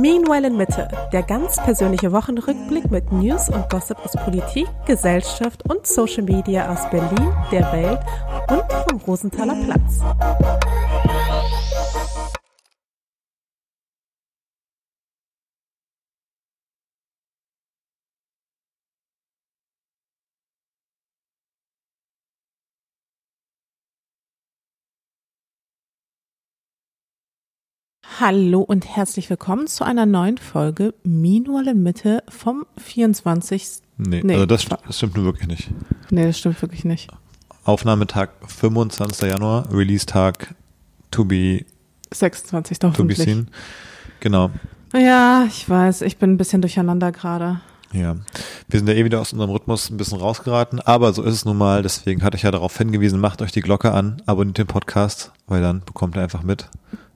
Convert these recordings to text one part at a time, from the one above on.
Meanwhile in Mitte, der ganz persönliche Wochenrückblick mit News und Gossip aus Politik, Gesellschaft und Social Media aus Berlin, der Welt und vom Rosenthaler Platz. Hallo und herzlich willkommen zu einer neuen Folge Meanwhile in Mitte vom 24. Nee, nee also das, das, stimmt nur wirklich nicht. Nee, das stimmt wirklich nicht. Aufnahmetag 25. Januar, Release-Tag to be 26. To be seen. Genau. Ja, ich weiß, ich bin ein bisschen durcheinander gerade. Ja, wir sind ja eh wieder aus unserem Rhythmus ein bisschen rausgeraten, aber so ist es nun mal. Deswegen hatte ich ja darauf hingewiesen, macht euch die Glocke an, abonniert den Podcast, weil dann bekommt ihr einfach mit,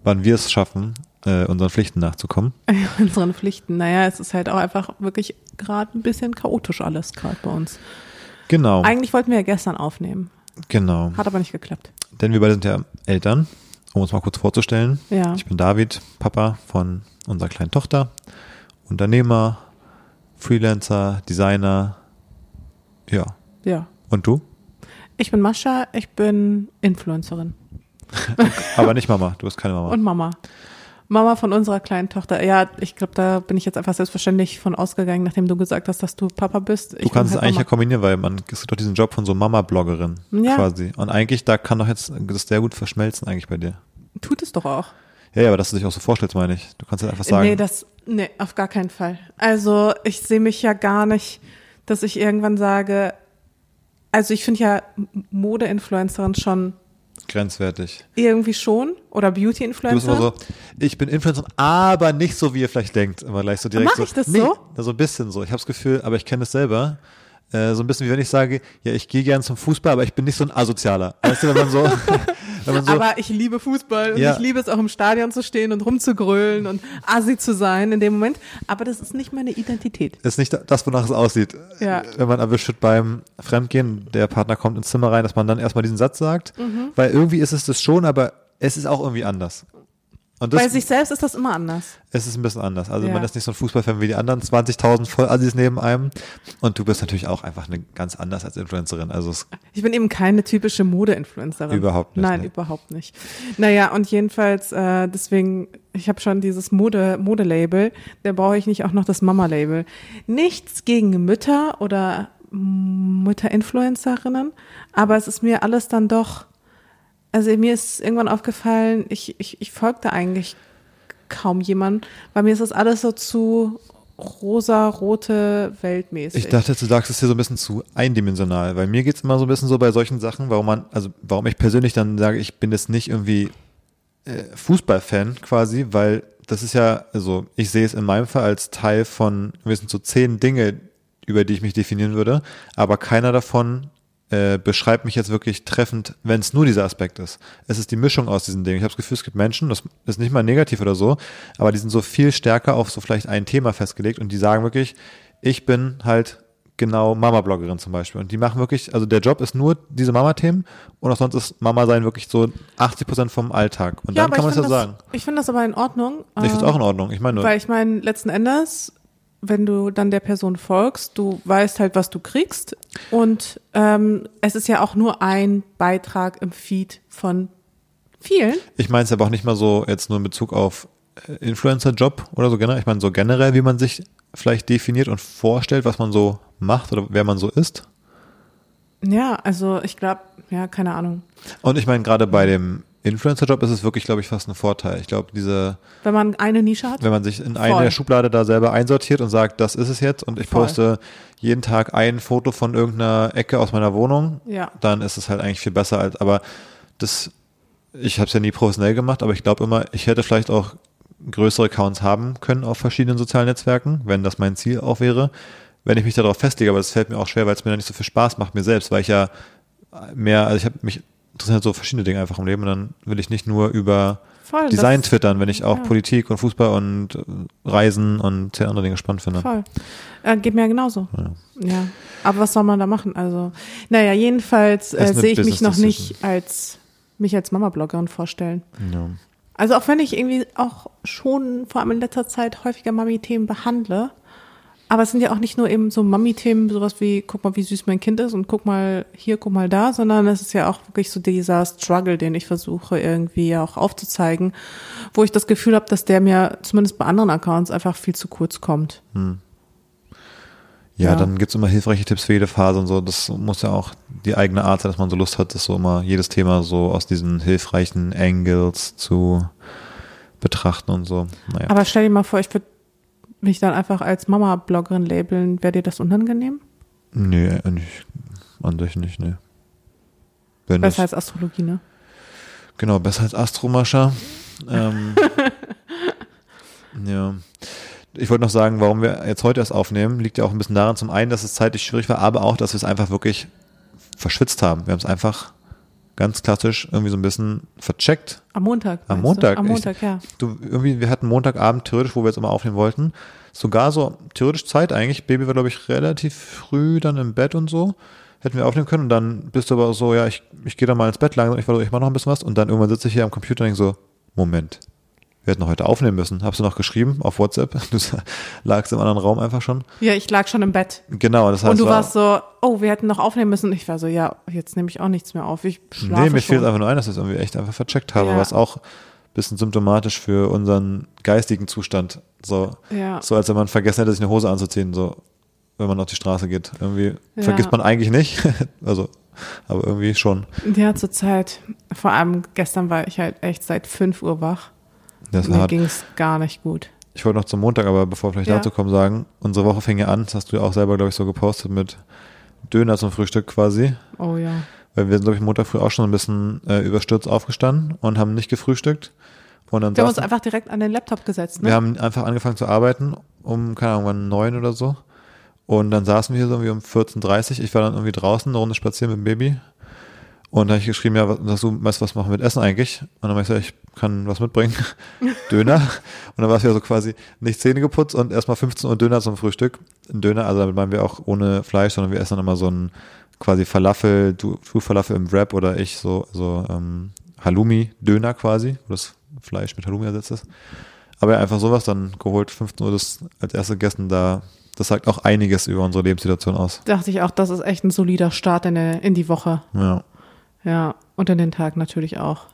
wann wir es schaffen, äh, unseren Pflichten nachzukommen. unseren Pflichten. Naja, es ist halt auch einfach wirklich gerade ein bisschen chaotisch alles gerade bei uns. Genau. Eigentlich wollten wir ja gestern aufnehmen. Genau. Hat aber nicht geklappt. Denn wir beide sind ja Eltern, um uns mal kurz vorzustellen. Ja. Ich bin David, Papa von unserer kleinen Tochter, Unternehmer, Freelancer, Designer. Ja. Ja. Und du? Ich bin Mascha, ich bin Influencerin. Aber nicht Mama, du bist keine Mama. Und Mama. Mama von unserer kleinen Tochter. Ja, ich glaube, da bin ich jetzt einfach selbstverständlich von ausgegangen, nachdem du gesagt hast, dass du Papa bist. Ich du kannst halt es eigentlich ja kombinieren, weil man es gibt doch diesen Job von so Mama-Bloggerin ja. quasi. Und eigentlich, da kann doch jetzt das sehr gut verschmelzen eigentlich bei dir. Tut es doch auch. Ja, ja, aber dass du dich auch so vorstellst, meine ich. Du kannst halt einfach sagen. Nee, das, nee, auf gar keinen Fall. Also ich sehe mich ja gar nicht, dass ich irgendwann sage, also ich finde ja Mode-Influencerin schon grenzwertig. Irgendwie schon. Oder Beauty-Influencer. So, ich bin Influencer, aber nicht so, wie ihr vielleicht denkt. Immer gleich so direkt. Mach ich das so? Nee, so ein bisschen so. Ich habe das Gefühl, aber ich kenne es selber. Äh, so ein bisschen wie wenn ich sage, ja, ich gehe gern zum Fußball, aber ich bin nicht so ein Asozialer. Weißt du, wenn man so, so Aber ich liebe Fußball und ja. ich liebe es auch im Stadion zu stehen und rumzugrölen und assi zu sein in dem Moment. Aber das ist nicht meine Identität. Das ist nicht das, wonach es aussieht. Ja. Wenn man erwischt wird beim Fremdgehen, der Partner kommt ins Zimmer rein, dass man dann erstmal diesen Satz sagt. Mhm. Weil irgendwie ist es das schon, aber es ist auch irgendwie anders. Und das, Bei sich selbst ist das immer anders. Es ist ein bisschen anders. Also ja. man ist nicht so ein Fußballfan wie die anderen 20.000 Vollassis neben einem. Und du bist natürlich auch einfach eine ganz anders als Influencerin. Also ich bin eben keine typische Mode-Influencerin. Überhaupt nicht. Nein, ne? überhaupt nicht. Naja, und jedenfalls, äh, deswegen, ich habe schon dieses Mode, Mode-Label, da brauche ich nicht auch noch das Mama-Label. Nichts gegen Mütter oder Mütter-Influencerinnen, aber es ist mir alles dann doch also mir ist irgendwann aufgefallen, ich, ich, ich folgte eigentlich kaum jemand, weil mir ist das alles so zu rosa-rote Weltmäßig. Ich dachte, du sagst es hier so ein bisschen zu eindimensional, weil mir geht's immer so ein bisschen so bei solchen Sachen, warum man, also warum ich persönlich dann sage, ich bin jetzt nicht irgendwie äh, Fußballfan quasi, weil das ist ja, also ich sehe es in meinem Fall als Teil von, wir sind so zehn Dinge, über die ich mich definieren würde, aber keiner davon äh, beschreibt mich jetzt wirklich treffend, wenn es nur dieser Aspekt ist. Es ist die Mischung aus diesen Dingen. Ich habe das Gefühl, es gibt Menschen, das ist nicht mal negativ oder so, aber die sind so viel stärker auf so vielleicht ein Thema festgelegt und die sagen wirklich, ich bin halt genau Mama-Bloggerin zum Beispiel. Und die machen wirklich, also der Job ist nur diese Mama-Themen und auch sonst ist Mama sein wirklich so 80 Prozent vom Alltag. Und ja, dann kann man es ja sagen. Ich finde das aber in Ordnung. Ich finde es auch in Ordnung. Ich meine nur. Weil ich meine, letzten Endes wenn du dann der Person folgst, du weißt halt, was du kriegst. Und ähm, es ist ja auch nur ein Beitrag im Feed von vielen. Ich meine es aber auch nicht mal so jetzt nur in Bezug auf äh, Influencer-Job oder so generell. Ich meine so generell, wie man sich vielleicht definiert und vorstellt, was man so macht oder wer man so ist. Ja, also ich glaube, ja, keine Ahnung. Und ich meine gerade bei dem Influencer-Job ist es wirklich, glaube ich, fast ein Vorteil. Ich glaube, diese. Wenn man eine Nische hat? Wenn man sich in Voll. eine Schublade da selber einsortiert und sagt, das ist es jetzt und ich Voll. poste jeden Tag ein Foto von irgendeiner Ecke aus meiner Wohnung, ja. dann ist es halt eigentlich viel besser als, aber das, ich habe es ja nie professionell gemacht, aber ich glaube immer, ich hätte vielleicht auch größere Accounts haben können auf verschiedenen sozialen Netzwerken, wenn das mein Ziel auch wäre, wenn ich mich darauf festlege, aber das fällt mir auch schwer, weil es mir dann nicht so viel Spaß macht, mir selbst, weil ich ja mehr, also ich habe mich interessieren halt so verschiedene Dinge einfach im Leben und dann will ich nicht nur über Voll, Design das, twittern, wenn ich auch ja. Politik und Fußball und äh, Reisen und zehn andere Dinge spannend finde. Voll. Äh, geht mir ja genauso. Ja. ja. Aber was soll man da machen? Also, naja, jedenfalls äh, sehe ich mich noch nicht als mich als Mama-Bloggerin vorstellen. Ja. Also auch wenn ich irgendwie auch schon vor allem in letzter Zeit häufiger Mami-Themen behandle. Aber es sind ja auch nicht nur eben so Mami-Themen, sowas wie, guck mal, wie süß mein Kind ist und guck mal hier, guck mal da, sondern es ist ja auch wirklich so dieser Struggle, den ich versuche irgendwie auch aufzuzeigen, wo ich das Gefühl habe, dass der mir zumindest bei anderen Accounts einfach viel zu kurz kommt. Hm. Ja, Ja. dann gibt's immer hilfreiche Tipps für jede Phase und so. Das muss ja auch die eigene Art sein, dass man so Lust hat, das so immer jedes Thema so aus diesen hilfreichen Angles zu betrachten und so. Naja. Aber stell dir mal vor, ich würde mich dann einfach als Mama-Bloggerin labeln. Wäre dir das unangenehm? nee, nicht, an sich nicht, nee. Wenn das, Besser als Astrologie, ne? genau, besser als Astromascha. Ähm, ja. Ich wollte noch sagen, warum wir jetzt heute erst aufnehmen, liegt ja auch ein bisschen daran, zum einen, dass es zeitlich schwierig war, aber auch, dass wir es einfach wirklich verschwitzt haben. Wir haben es einfach ganz klassisch irgendwie so ein bisschen vercheckt. Am Montag. Am meinst du? Montag. Am Ich- Montag, ja. Du, irgendwie, wir hatten Montagabend theoretisch, wo wir jetzt immer aufnehmen wollten, sogar so theoretisch Zeit eigentlich. Baby war, glaube ich, relativ früh dann im Bett und so. Hätten wir aufnehmen können und dann bist du aber so, ja, ich, ich gehe dann mal ins Bett langsam, ich war so, ich mach noch ein bisschen was und dann irgendwann sitze ich hier am Computer und denke so, Moment, wir hätten noch heute aufnehmen müssen. Hast du noch geschrieben auf WhatsApp? Du lagst im anderen Raum einfach schon. Ja, ich lag schon im Bett. Genau, das heißt, und du war, warst so, oh, wir hätten noch aufnehmen müssen. Und ich war so, ja, jetzt nehme ich auch nichts mehr auf. Ich schlafe Nee, mir fehlt einfach nur ein, dass wir es irgendwie echt einfach vercheckt haben, Ja. was auch ein bisschen symptomatisch für unseren geistigen Zustand. So, Ja. so als wenn man vergessen hätte, sich eine Hose anzuziehen, so wenn man auf die Straße geht. Irgendwie Ja. vergisst man eigentlich nicht. also, aber irgendwie schon. Ja, zur Zeit. Vor allem gestern war ich halt echt seit 5 Uhr wach. Das war Mir ging es gar nicht gut. Ich wollte noch zum Montag, aber bevor wir vielleicht Ja. dazu kommen, sagen, unsere Woche fing ja an, das hast du ja auch selber, glaube ich, so gepostet mit Döner zum Frühstück quasi. Oh ja. Weil wir sind, glaube ich, Montag früh auch schon ein bisschen äh, überstürzt aufgestanden und haben nicht gefrühstückt. Und dann Wir haben uns einfach direkt an den Laptop gesetzt, ne? Wir haben einfach angefangen zu arbeiten um, keine Ahnung, wann neun oder so. Und dann saßen wir hier so irgendwie um 14.30 Uhr. Ich war dann irgendwie draußen, eine Runde spazieren mit dem Baby. Und da habe ich geschrieben, ja, was, du, weißt was machen wir mit Essen eigentlich? Und dann habe ich gesagt, ich kann was mitbringen. Döner. Und dann war es ja so quasi nicht Zähne geputzt und erstmal 15 Uhr Döner zum Frühstück. Ein Döner, also damit meinen wir auch ohne Fleisch, sondern wir essen dann immer so ein quasi Falafel, du, du Falafel im Wrap oder ich so, so ähm, Halloumi-Döner quasi, wo das Fleisch mit Halloumi ersetzt ist. Aber ja, einfach sowas dann geholt, 15 Uhr das als erste gegessen, da, das sagt auch einiges über unsere Lebenssituation aus. Dachte ich auch, das ist echt ein solider Start in, der, in die Woche. Ja. Ja, und in den Tag natürlich auch.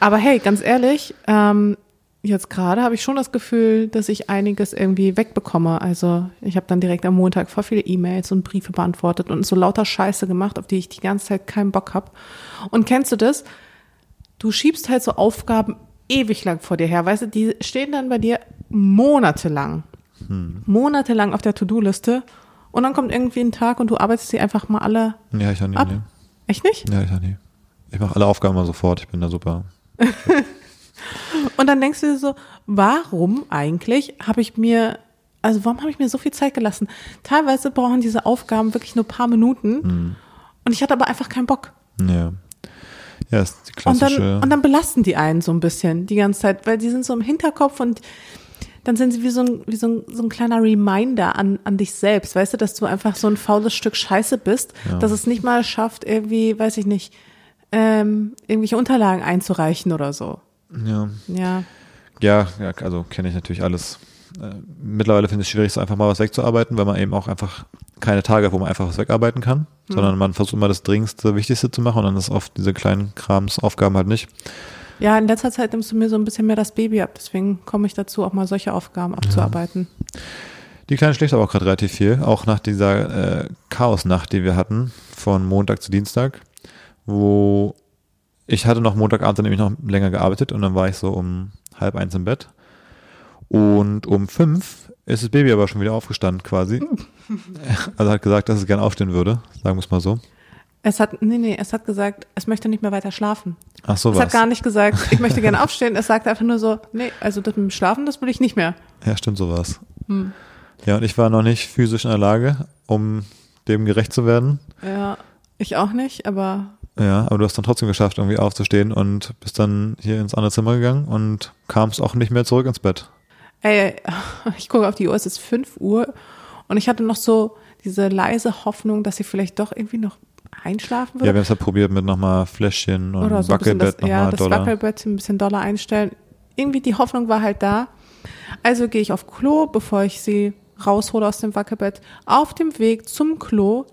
Aber hey, ganz ehrlich, ähm, jetzt gerade habe ich schon das Gefühl, dass ich einiges irgendwie wegbekomme. Also ich habe dann direkt am Montag voll viele E-Mails und Briefe beantwortet und so lauter Scheiße gemacht, auf die ich die ganze Zeit keinen Bock habe. Und kennst du das? Du schiebst halt so Aufgaben ewig lang vor dir her, weißt du, die stehen dann bei dir monatelang, monatelang auf der To-Do-Liste und dann kommt irgendwie ein Tag und du arbeitest sie einfach mal alle Ja, ich auch nie. ab. Nee. Echt nicht? Ja, ich auch nie. Ich mache alle Aufgaben mal sofort, ich bin da super. Und dann denkst du dir so, warum eigentlich habe ich mir, also warum habe ich mir so viel Zeit gelassen? Teilweise brauchen diese Aufgaben wirklich nur ein paar Minuten. Und ich hatte aber einfach keinen Bock. Ja. Ja, ist die Und klassische. dann, und dann belasten die einen so ein bisschen die ganze Zeit, weil die sind so im Hinterkopf und dann sind sie wie so ein, wie so ein, so ein kleiner Reminder an, an dich selbst, weißt du, dass du einfach so ein faules Stück Scheiße bist, Ja. dass es nicht mal schafft, irgendwie, weiß ich nicht, ähm, irgendwelche Unterlagen einzureichen oder so. ja. Ja. Ja, ja, also kenne ich natürlich alles. Äh, mittlerweile finde ich es schwierig, so einfach mal was wegzuarbeiten, weil man eben auch einfach keine Tage hat, wo man einfach was wegarbeiten kann, sondern man versucht immer das Dringendste, Wichtigste zu machen und dann ist oft diese kleinen Kramsaufgaben halt nicht. Ja, in letzter Zeit nimmst du mir so ein bisschen mehr das Baby ab, deswegen komme ich dazu, auch mal solche Aufgaben abzuarbeiten. Die Kleine schläft aber auch gerade relativ viel, auch nach dieser äh, Chaosnacht, die wir hatten, von Montag zu Dienstag, wo ich hatte noch Montagabend dann nämlich noch länger gearbeitet und dann war ich so um halb eins im Bett. Und um fünf ist das Baby aber schon wieder aufgestanden quasi. Also hat gesagt, dass es gerne aufstehen würde, sagen wir es mal so. Es hat, nee, nee, es hat gesagt, es möchte nicht mehr weiter schlafen. Ach so es was. hat gar nicht gesagt, ich möchte gerne aufstehen. Es sagte einfach nur so, nee, also das mit dem Schlafen, das will ich nicht mehr. Ja, stimmt sowas. Hm. Ja, und ich war noch nicht physisch in der Lage, um dem gerecht zu werden. Ja, ich auch nicht, aber Ja, aber du hast dann trotzdem geschafft, irgendwie aufzustehen und bist dann hier ins andere Zimmer gegangen und kamst auch nicht mehr zurück ins Bett. ey, ich gucke auf die Uhr, es ist 5 Uhr und ich hatte noch so diese leise Hoffnung, dass sie vielleicht doch irgendwie noch einschlafen Ja, wir würde. haben es halt probiert mit nochmal Fläschchen und oder so Wackelbett ja, nochmal das doller. Wackelbett ein bisschen doller einstellen. irgendwie die Hoffnung war halt da. Also gehe ich auf Klo, bevor ich sie raushole aus dem Wackelbett. Auf dem Weg zum Klo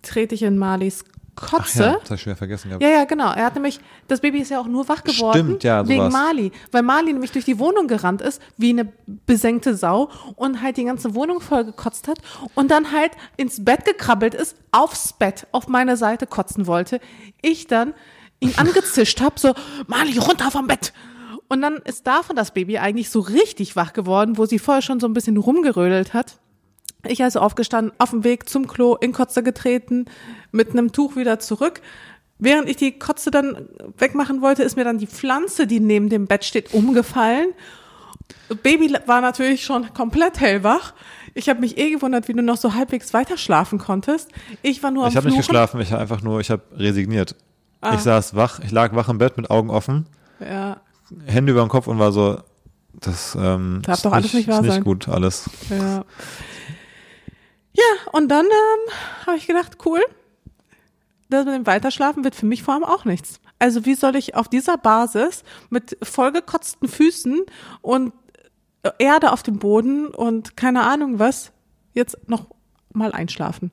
trete ich in Marlies Kotze. ja, das habe ich schon wieder vergessen gehabt. Ja, ja, genau. Er hat nämlich, das Baby ist ja auch nur wach geworden Stimmt, ja, wegen sowas. Mali, weil Mali nämlich durch die Wohnung gerannt ist, wie eine besenkte Sau und halt die ganze Wohnung voll gekotzt hat und dann halt ins Bett gekrabbelt ist, aufs Bett, auf meine Seite kotzen wollte. Ich dann ihn angezischt habe, so, Mali, runter vom Bett. Und dann ist davon das Baby eigentlich so richtig wach geworden, wo sie vorher schon so ein bisschen rumgerödelt hat. Ich also aufgestanden, auf dem Weg zum Klo, in Kotze getreten, mit einem Tuch wieder zurück. Während ich die Kotze dann wegmachen wollte, ist mir dann die Pflanze, die neben dem Bett steht, umgefallen. Baby war natürlich schon komplett hellwach. Ich habe mich eh gewundert, wie du noch so halbwegs weiter schlafen konntest. Ich war nur am Ich habe nicht geschlafen, ich habe einfach nur, ich habe resigniert. Ah. Ich saß wach, ich lag wach im Bett mit Augen offen, Ja, Hände über dem Kopf und war so, das ähm, ist doch alles nicht ist nicht gut, alles. ja. Ja, und dann ähm, habe ich gedacht, cool, das mit dem Weiterschlafen wird für mich vor allem auch nichts. Also wie soll ich auf dieser Basis mit vollgekotzten Füßen und äh, Erde auf dem Boden und keine Ahnung was jetzt noch mal einschlafen.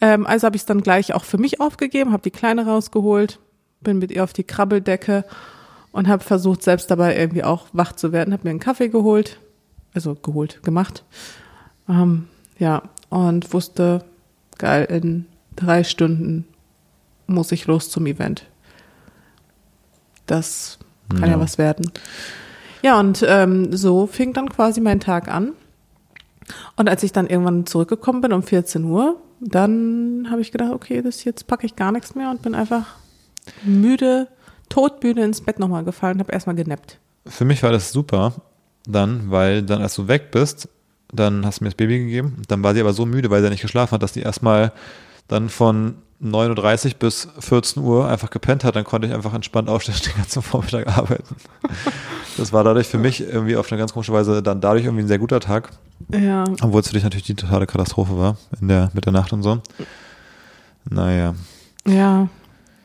Ähm, also habe ich es dann gleich auch für mich aufgegeben, habe die Kleine rausgeholt, bin mit ihr auf die Krabbeldecke und habe versucht, selbst dabei irgendwie auch wach zu werden. Habe mir einen Kaffee geholt, also geholt, gemacht. Ähm, ja, und wusste, geil, in drei Stunden muss ich los zum Event. Das kann ja, Ja. was werden. Ja, und ähm, so fing dann quasi mein Tag an. Und als ich dann irgendwann zurückgekommen bin um 14 Uhr, dann habe ich gedacht, okay, das jetzt packe ich gar nichts mehr und bin einfach müde, todmüde ins Bett nochmal gefallen und habe erstmal genappt. Für mich war das super dann, weil dann, als du weg bist, dann hast du mir das Baby gegeben. Dann war sie aber so müde, weil sie nicht geschlafen hat, dass die erstmal dann von 9.30 Uhr bis 14 Uhr einfach gepennt hat. Dann konnte ich einfach entspannt aufstehen und den ganzen Vormittag arbeiten. Das war dadurch für mich irgendwie auf eine ganz komische Weise dann dadurch irgendwie ein sehr guter Tag. Ja, Obwohl es für dich natürlich die totale Katastrophe war in der, mit der Nacht und so. Naja, ja,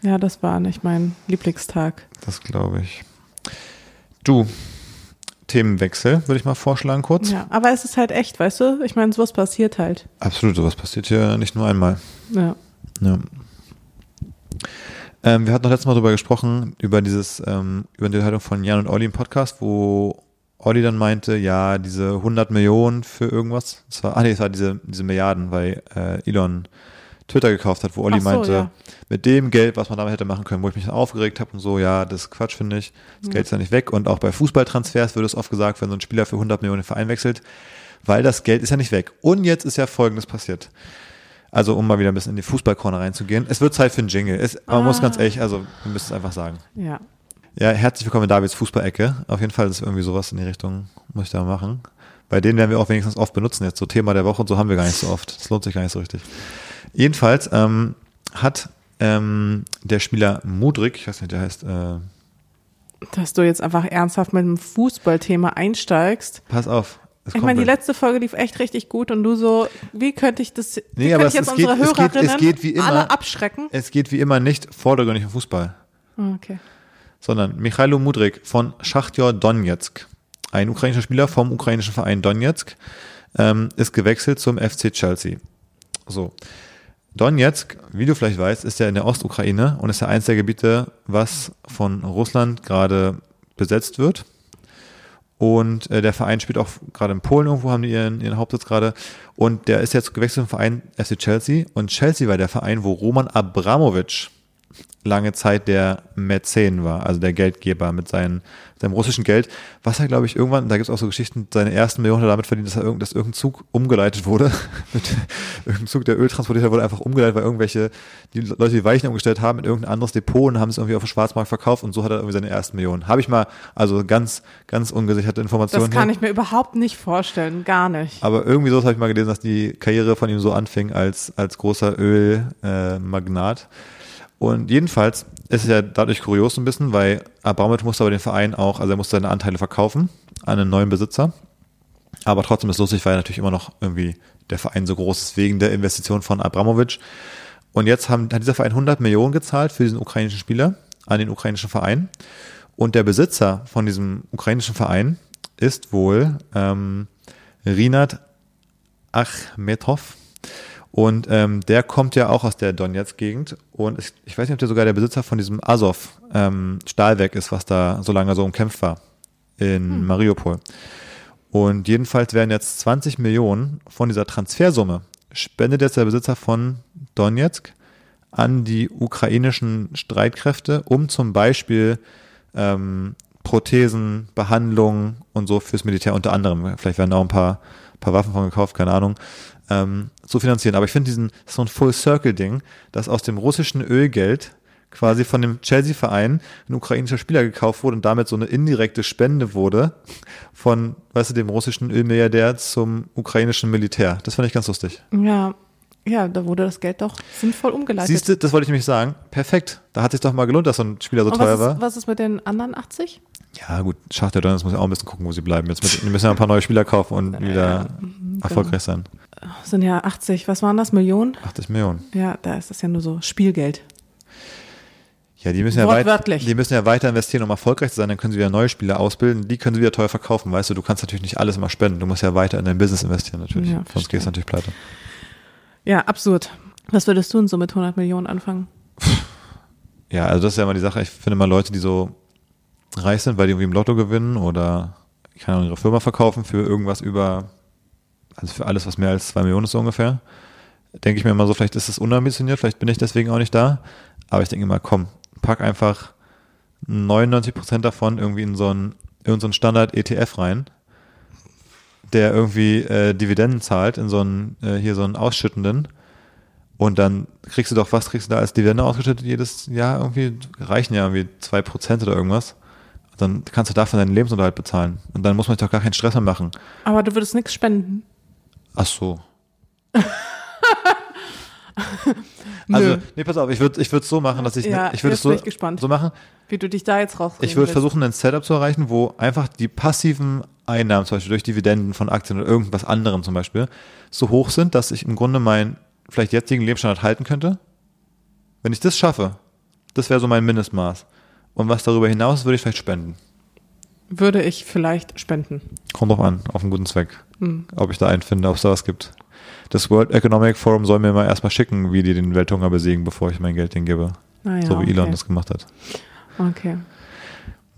ja, das war nicht mein Lieblingstag. das glaube ich. Du, Themenwechsel, würde ich mal vorschlagen kurz. Ja, aber es ist halt echt, weißt du? Ich meine, sowas passiert halt. Absolut, sowas passiert hier nicht nur einmal. Ja. Ja. Ähm, wir hatten noch letztes Mal darüber gesprochen, über dieses, ähm, über die Unterhaltung von Jan und Olli im Podcast, wo Olli dann meinte, ja, diese 100 Millionen für irgendwas, das war, ah nee, es war diese, diese Milliarden, weil äh, Elon Twitter gekauft hat, wo Olli so, meinte, ja. mit dem Geld, was man damit hätte machen können, wo ich mich dann aufgeregt habe und so, ja, das ist Quatsch, finde ich. Das Geld ist ja nicht weg. Und auch bei Fußballtransfers wird es oft gesagt, wenn so ein Spieler für 100 Millionen den Verein wechselt, weil das Geld ist ja nicht weg. Und jetzt ist ja Folgendes passiert. Also, um mal wieder ein bisschen in die Fußballkorner reinzugehen. Es wird Zeit für einen Jingle. Es, man muss ganz ehrlich, also, wir müssen es einfach sagen. Ja. Ja, herzlich willkommen in Davids Fußballecke. Auf jeden Fall ist irgendwie sowas in die Richtung, muss ich da machen. Bei denen werden wir auch wenigstens oft benutzen. Jetzt so Thema der Woche und so haben wir gar nicht so oft. Das lohnt sich gar nicht so richtig. Jedenfalls ähm, hat ähm, der Spieler Mudrik, ich weiß nicht, der heißt, äh, Dass du jetzt einfach ernsthaft mit dem Fußballthema einsteigst. pass auf. es Ich meine, die letzte Folge lief echt richtig gut und du so, wie könnte ich das, wie Nee, könnte aber ich es- jetzt es geht- unsere es geht- es Hörerinnen geht wie immer- alle abschrecken? Es geht wie immer nicht vordergründig um Fußball. Ah, Okay. sondern Michailo Mudrik von Schachtjor Donetsk, ein ukrainischer Spieler vom ukrainischen Verein Donetsk, ähm, ist gewechselt zum FC Chelsea. So. Donetsk, wie du vielleicht weißt, ist ja in der Ostukraine und ist ja eins der Gebiete, was von Russland gerade besetzt wird. Und äh, der Verein spielt auch gerade in Polen irgendwo, haben die ihren, ihren Hauptsitz gerade. Und der ist jetzt gewechselt zum Verein FC Chelsea. Und Chelsea war der Verein, wo Roman Abramowitsch lange Zeit der Mäzen war, also der Geldgeber mit seinen, seinem russischen Geld, was er, glaube ich, irgendwann, da gibt es auch so Geschichten, seine ersten Millionen hat er damit verdient, dass er irgend, dass irgendein Zug umgeleitet wurde. mit irgendein Zug, der Öl transportiert hat, wurde einfach umgeleitet, weil irgendwelche, die Leute die Weichen umgestellt haben in irgendein anderes Depot und haben es irgendwie auf dem Schwarzmarkt verkauft und so hat er irgendwie seine ersten Millionen. Habe ich mal, also ganz, ganz ungesicherte Informationen. Das kann hier. ich mir überhaupt nicht vorstellen, gar nicht. Aber irgendwie so habe ich mal gelesen, dass die Karriere von ihm so anfing als, als großer Ölmagnat. Äh. Und jedenfalls ist es ja dadurch kurios ein bisschen, weil Abramowitsch musste aber den Verein auch, also er musste seine Anteile verkaufen an einen neuen Besitzer. Aber trotzdem ist lustig, weil natürlich immer noch irgendwie der Verein so groß ist wegen der Investition von Abramowitsch. Und jetzt haben, hat dieser Verein 100 Millionen gezahlt für diesen ukrainischen Spieler an den ukrainischen Verein. Und der Besitzer von diesem ukrainischen Verein ist wohl ähm, Rinat Achmetov. Und ähm, der kommt ja auch aus der Donetsk-Gegend. Und ich, ich, weiß nicht, ob der sogar der Besitzer von diesem Azov ähm, ist, was da so lange so umkämpft war in hm. Mariupol. Und jedenfalls werden jetzt 20 Millionen von dieser Transfersumme spendet jetzt der Besitzer von Donetsk an die ukrainischen Streitkräfte, um zum Beispiel ähm, Prothesen, Behandlungen und so fürs Militär unter anderem, vielleicht werden auch ein paar, paar Waffen von gekauft, keine Ahnung, ähm, zu finanzieren. Aber ich finde diesen, so ein Full-Circle-Ding, dass aus dem russischen Ölgeld quasi von dem Chelsea-Verein ein ukrainischer Spieler gekauft wurde und damit so eine indirekte Spende wurde von, weißt du, dem russischen Ölmilliardär zum ukrainischen Militär. Das fand ich ganz lustig. Ja, ja, da wurde das Geld doch sinnvoll umgeleitet. Siehst du, das wollte ich nämlich sagen. Perfekt. Da hat sich doch mal gelohnt, dass so ein Spieler so Und teuer ist, war. Was ist mit den anderen 80? Ja, gut, Schachter Donetsk muss ja auch ein bisschen gucken, wo sie bleiben. Jetzt müssen, wir ein paar neue Spieler kaufen und wieder erfolgreich sein. Sind ja 80, was waren das, Millionen? 80 Millionen. Ja, da ist das ja nur so Spielgeld. Ja, die müssen ja, weit, die müssen ja weiter investieren, um erfolgreich zu sein, dann können sie wieder neue Spieler ausbilden, die können sie wieder teuer verkaufen, weißt du, du kannst natürlich nicht alles immer spenden, du musst ja weiter in dein Business investieren natürlich, ja, sonst gehst du natürlich pleite. Ja, absurd. Was würdest du denn so mit 100 Millionen anfangen? Ja, also das ist ja immer die Sache, ich finde mal Leute, die so reich sind, weil die irgendwie im Lotto gewinnen oder keine Ahnung, ihre Firma verkaufen für irgendwas über, also für alles, was mehr als zwei Millionen ist so ungefähr, denke ich mir immer so, vielleicht ist es unambitioniert, vielleicht bin ich deswegen auch nicht da, aber ich denke immer, komm, pack einfach 99% davon irgendwie in so einen, in so einen Standard-ETF rein, der irgendwie äh, Dividenden zahlt, in so einen, äh, hier so einen ausschüttenden. Und dann kriegst du doch, was kriegst du da als Dividende ausgeschüttet jedes Jahr? Irgendwie reichen ja irgendwie 2% oder irgendwas. Dann kannst du dafür deinen Lebensunterhalt bezahlen. Und dann muss man sich doch gar keinen Stress mehr machen. Aber du würdest nichts spenden. Ach so. Also, nee, pass auf, ich würde ich es so machen, dass ich, ja, ich würde es so, so machen. Wie du dich da jetzt raus. Ich würde versuchen, ein Setup zu erreichen, wo einfach die passiven Einnahmen, zum Beispiel durch Dividenden von Aktien oder irgendwas anderem zum Beispiel, so hoch sind, dass ich im Grunde meinen vielleicht jetzigen Lebensstandard halten könnte. Wenn ich das schaffe, das wäre so mein Mindestmaß. Und was darüber hinaus würde ich vielleicht spenden. Würde ich vielleicht spenden. Kommt drauf an, auf einen guten Zweck. Hm. Ob ich da einen finde, ob es da was gibt das World Economic Forum soll mir mal erstmal schicken, wie die den Welthunger besiegen, bevor ich mein Geld denen gebe. Ah, ja, so wie Elon okay. das gemacht hat. Okay.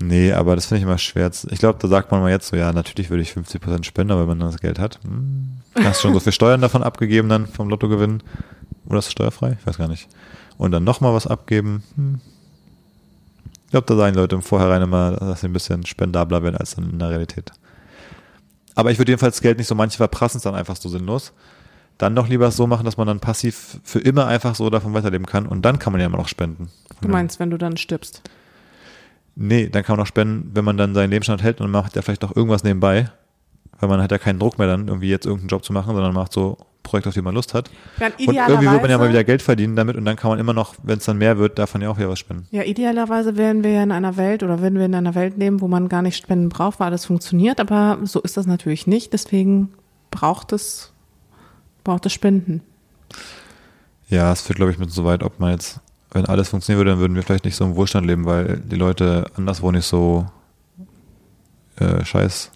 Nee, aber das finde ich immer schwer. Ich glaube, da sagt man mal jetzt so, ja, natürlich würde ich 50% spenden, aber wenn man das Geld hat, hm, hast du schon so viel Steuern davon abgegeben dann vom Lottogewinn. Oder ist es steuerfrei? Ich weiß gar nicht. Und dann nochmal was abgeben. Hm. Ich glaube, da sagen Leute im Vorhinein immer, dass sie ein bisschen spendabler werden als dann in der Realität. Aber ich würde jedenfalls das Geld nicht so, manche verprassen es dann einfach so sinnlos dann doch lieber so machen, dass man dann passiv für immer einfach so davon weiterleben kann und dann kann man ja immer noch spenden. Du meinst, wenn du dann stirbst? Nee, dann kann man auch spenden, wenn man dann seinen Lebensstand hält und macht ja vielleicht auch irgendwas nebenbei, weil man hat ja keinen Druck mehr dann irgendwie jetzt irgendeinen Job zu machen, sondern macht so Projekte, auf die man Lust hat. und irgendwie wird man ja mal wieder Geld verdienen damit und dann kann man immer noch, wenn es dann mehr wird, davon ja auch wieder was spenden. Ja, idealerweise wären wir ja in einer Welt oder würden wir in einer Welt leben, wo man gar nicht spenden braucht, weil alles funktioniert, aber so ist das natürlich nicht. Deswegen braucht es braucht es Spenden. Ja, es führt, glaube ich, mit so weit, ob man jetzt, wenn alles funktionieren würde, dann würden wir vielleicht nicht so im Wohlstand leben, weil die Leute anderswo nicht so äh, scheiß,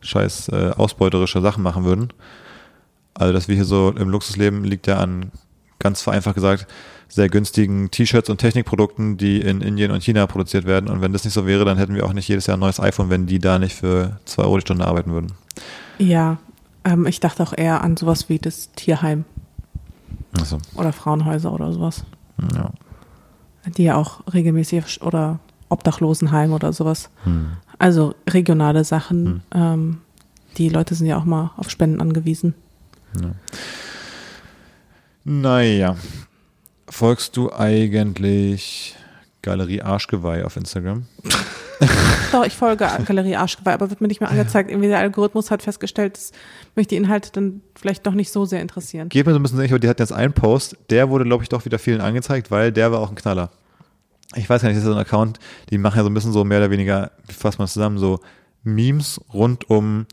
scheiß äh, ausbeuterische Sachen machen würden. Also, dass wir hier so im Luxus leben, liegt ja an, ganz vereinfacht gesagt, sehr günstigen T-Shirts und Technikprodukten, die in Indien und China produziert werden. Und wenn das nicht so wäre, dann hätten wir auch nicht jedes Jahr ein neues iPhone, wenn die da nicht für zwei Euro die Stunde arbeiten würden. Ja, ähm, ich dachte auch eher an sowas wie das Tierheim. So. Oder Frauenhäuser oder sowas. Ja. Die ja auch regelmäßig oder Obdachlosenheim oder sowas. Hm. Also regionale Sachen. Hm. Ähm, die Leute sind ja auch mal auf Spenden angewiesen. Ja. Naja. Folgst du eigentlich Galerie Arschgeweih auf Instagram? Doch, ich folge Galerie Arschgeweih, aber wird mir nicht mehr angezeigt. Irgendwie der Algorithmus hat festgestellt, dass mich die Inhalte dann vielleicht doch nicht so sehr interessieren. Geht mir so ein bisschen sicher, die hatten jetzt einen Post, der wurde, glaube ich, doch wieder vielen angezeigt, weil der war auch ein Knaller. Ich weiß gar nicht, das ist so ein Account, die machen ja so ein bisschen so mehr oder weniger, wie fasst man zusammen, so Memes rund um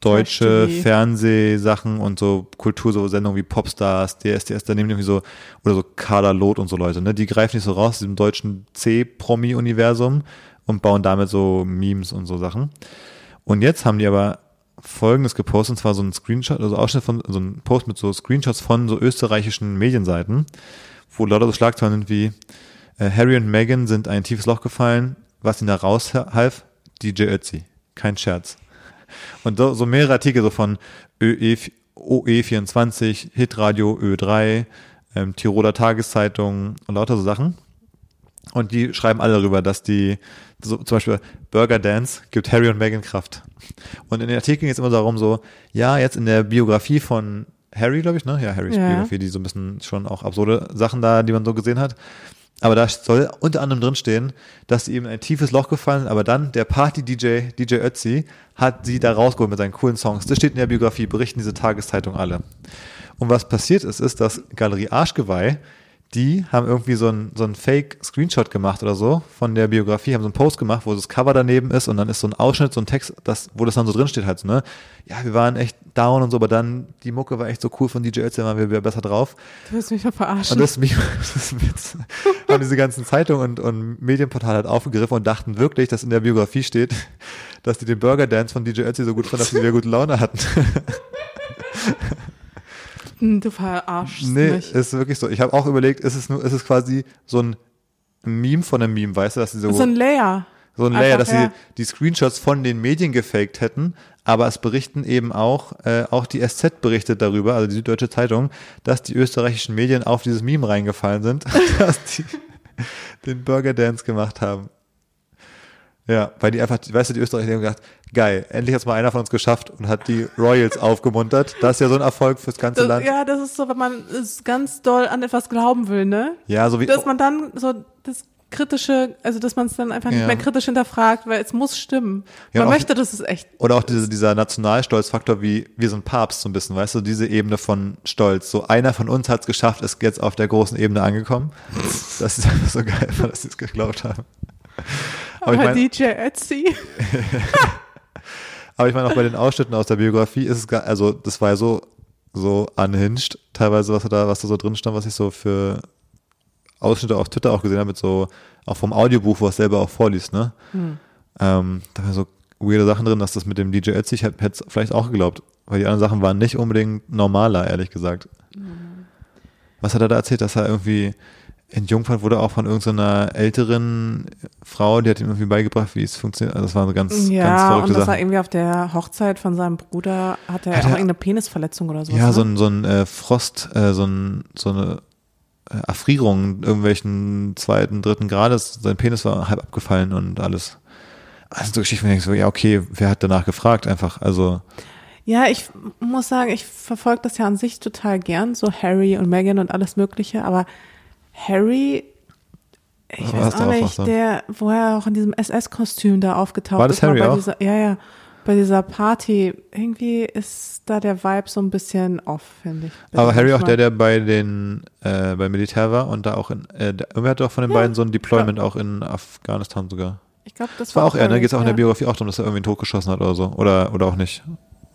deutsche Fernsehsachen und so Kultur, so Sendungen wie Popstars, DSDS, da nehmen die irgendwie so, oder so Kader Loth und so Leute, ne, die greifen nicht so raus, aus diesem deutschen C-Promi-Universum und bauen damit so Memes und so Sachen. Und jetzt haben die aber Folgendes gepostet, und zwar so ein Screenshot, also Ausschnitt von, so ein Post mit so Screenshots von so österreichischen Medienseiten, wo lauter so Schlagzeilen sind wie äh, Harry und Meghan sind ein tiefes Loch gefallen, was ihnen da raushalf, DJ Ötzi. Kein Scherz. Und so, so mehrere Artikel so von ÖE, OE24, Hitradio Ö3, ähm, Tiroler Tageszeitung und lauter so Sachen. Und die schreiben alle darüber, dass die, so, zum Beispiel Burger Dance gibt Harry und Meghan Kraft. Und in den Artikeln geht es immer darum so, ja, jetzt in der Biografie von Harry, glaube ich, ne? Ja, Harrys Ja. Biografie, die so ein bisschen schon auch absurde Sachen da, die man so gesehen hat. Aber da soll unter anderem drinstehen, dass sie eben in ein tiefes Loch gefallen sind, aber dann der Party-DJ, DJ Ötzi, hat sie da rausgeholt mit seinen coolen Songs. Das steht in der Biografie, berichten diese Tageszeitung alle. Und was passiert ist, ist, dass Galerie Arschgeweih, die haben irgendwie so ein, so ein Fake-Screenshot gemacht oder so von der Biografie, haben so einen Post gemacht, wo das Cover daneben ist und dann ist so ein Ausschnitt, so ein Text, das, wo das dann so drin steht halt so, ne? Ja, wir waren echt down und so, aber dann, die Mucke war echt so cool von DJ Ötzi, da waren wir wieder besser drauf. Du willst mich mal verarschen. Und das, Meme- das Witz. haben diese ganzen Zeitungen und, und Medienportale halt aufgegriffen und dachten wirklich, dass in der Biografie steht, dass die den Burger Dance von DJ Ötzi so gut fanden, dass sie wieder gute Laune hatten. Du verarschst nee, mich. ist wirklich so. Ich habe auch überlegt, ist es nur, ist es quasi so ein Meme von einem Meme, weißt du, dass sie so, So ein Layer. so ein Layer, einfach, dass sie ja. die Screenshots von den Medien gefaked hätten, aber es berichten eben auch, äh, auch die SZ berichtet darüber, also die Süddeutsche Zeitung, dass die österreichischen Medien auf dieses Meme reingefallen sind, dass die den Burger Dance gemacht haben. Ja, weil die einfach, weißt du, die Österreicher haben gedacht, geil, endlich hat mal einer von uns geschafft und hat die Royals aufgemuntert. Das ist ja so ein Erfolg fürs ganze Das, Land. ja, das ist so, wenn man es ganz doll an etwas glauben will, ne? Ja, so wie, Dass man dann so das kritische, also dass man es dann einfach Ja. nicht mehr kritisch hinterfragt, weil es muss stimmen. Ja, man auch- möchte, dass es echt Oder auch diese, dieser Nationalstolzfaktor, wie wir sind Papst so ein bisschen, weißt du, diese Ebene von Stolz. So einer von uns hat es geschafft, ist jetzt auf der großen Ebene angekommen. Das ist einfach so geil, dass sie es geglaubt haben. Aber ich meine, DJ Ötzi. aber ich meine auch bei den Ausschnitten aus der Biografie ist es gar, also das war ja so, so unhinged, teilweise, was da, was da so drin stand, was ich so für Ausschnitte auf Twitter auch gesehen habe, mit so, auch vom Audiobuch, wo es selber auch vorliest, ne? Ähm, da waren so weirde Sachen drin, dass das mit dem DJ Ötzi, ich hätte es vielleicht auch geglaubt, weil die anderen Sachen waren nicht unbedingt normaler, ehrlich gesagt. Was hat er da erzählt, dass er irgendwie in Jungfern wurde auch von irgendeiner älteren Frau, die hat ihm irgendwie beigebracht, wie es funktioniert. Also das waren so ganz, ganz Ja, verrückte und er Sachen. irgendwie auf der Hochzeit von seinem Bruder hat er Hat auch er- irgendeine Penisverletzung oder sowas. Ja, ne? so ein, so ein äh, Frost, äh, so, ein, so eine äh, Erfrierung irgendwelchen zweiten, dritten Grades. Sein Penis war halb abgefallen und alles. Also so Geschichten, ich denke so, ja, okay, wer hat danach gefragt einfach? Also, Ja, ich muss sagen, ich verfolge das ja an sich total gern, so Harry und Meghan und alles Mögliche, aber Harry, ich weiß auch nicht, der, wo er auch in diesem SS-Kostüm da aufgetaucht War das ist, Harry bei auch? Dieser, ja, ja, bei dieser Party, irgendwie ist da der Vibe so ein bisschen off, finde ich. aber Harry auch der, der bei den, äh, beim Militär war und da auch in, äh, der, irgendwer hatte auch von den beiden so ein Deployment auch in Afghanistan sogar. Ich glaube, das Das war auch er, ne? Geht es auch in der ja. Biografie auch darum, dass er irgendwie einen Tod geschossen hat oder so. Oder, oder auch nicht.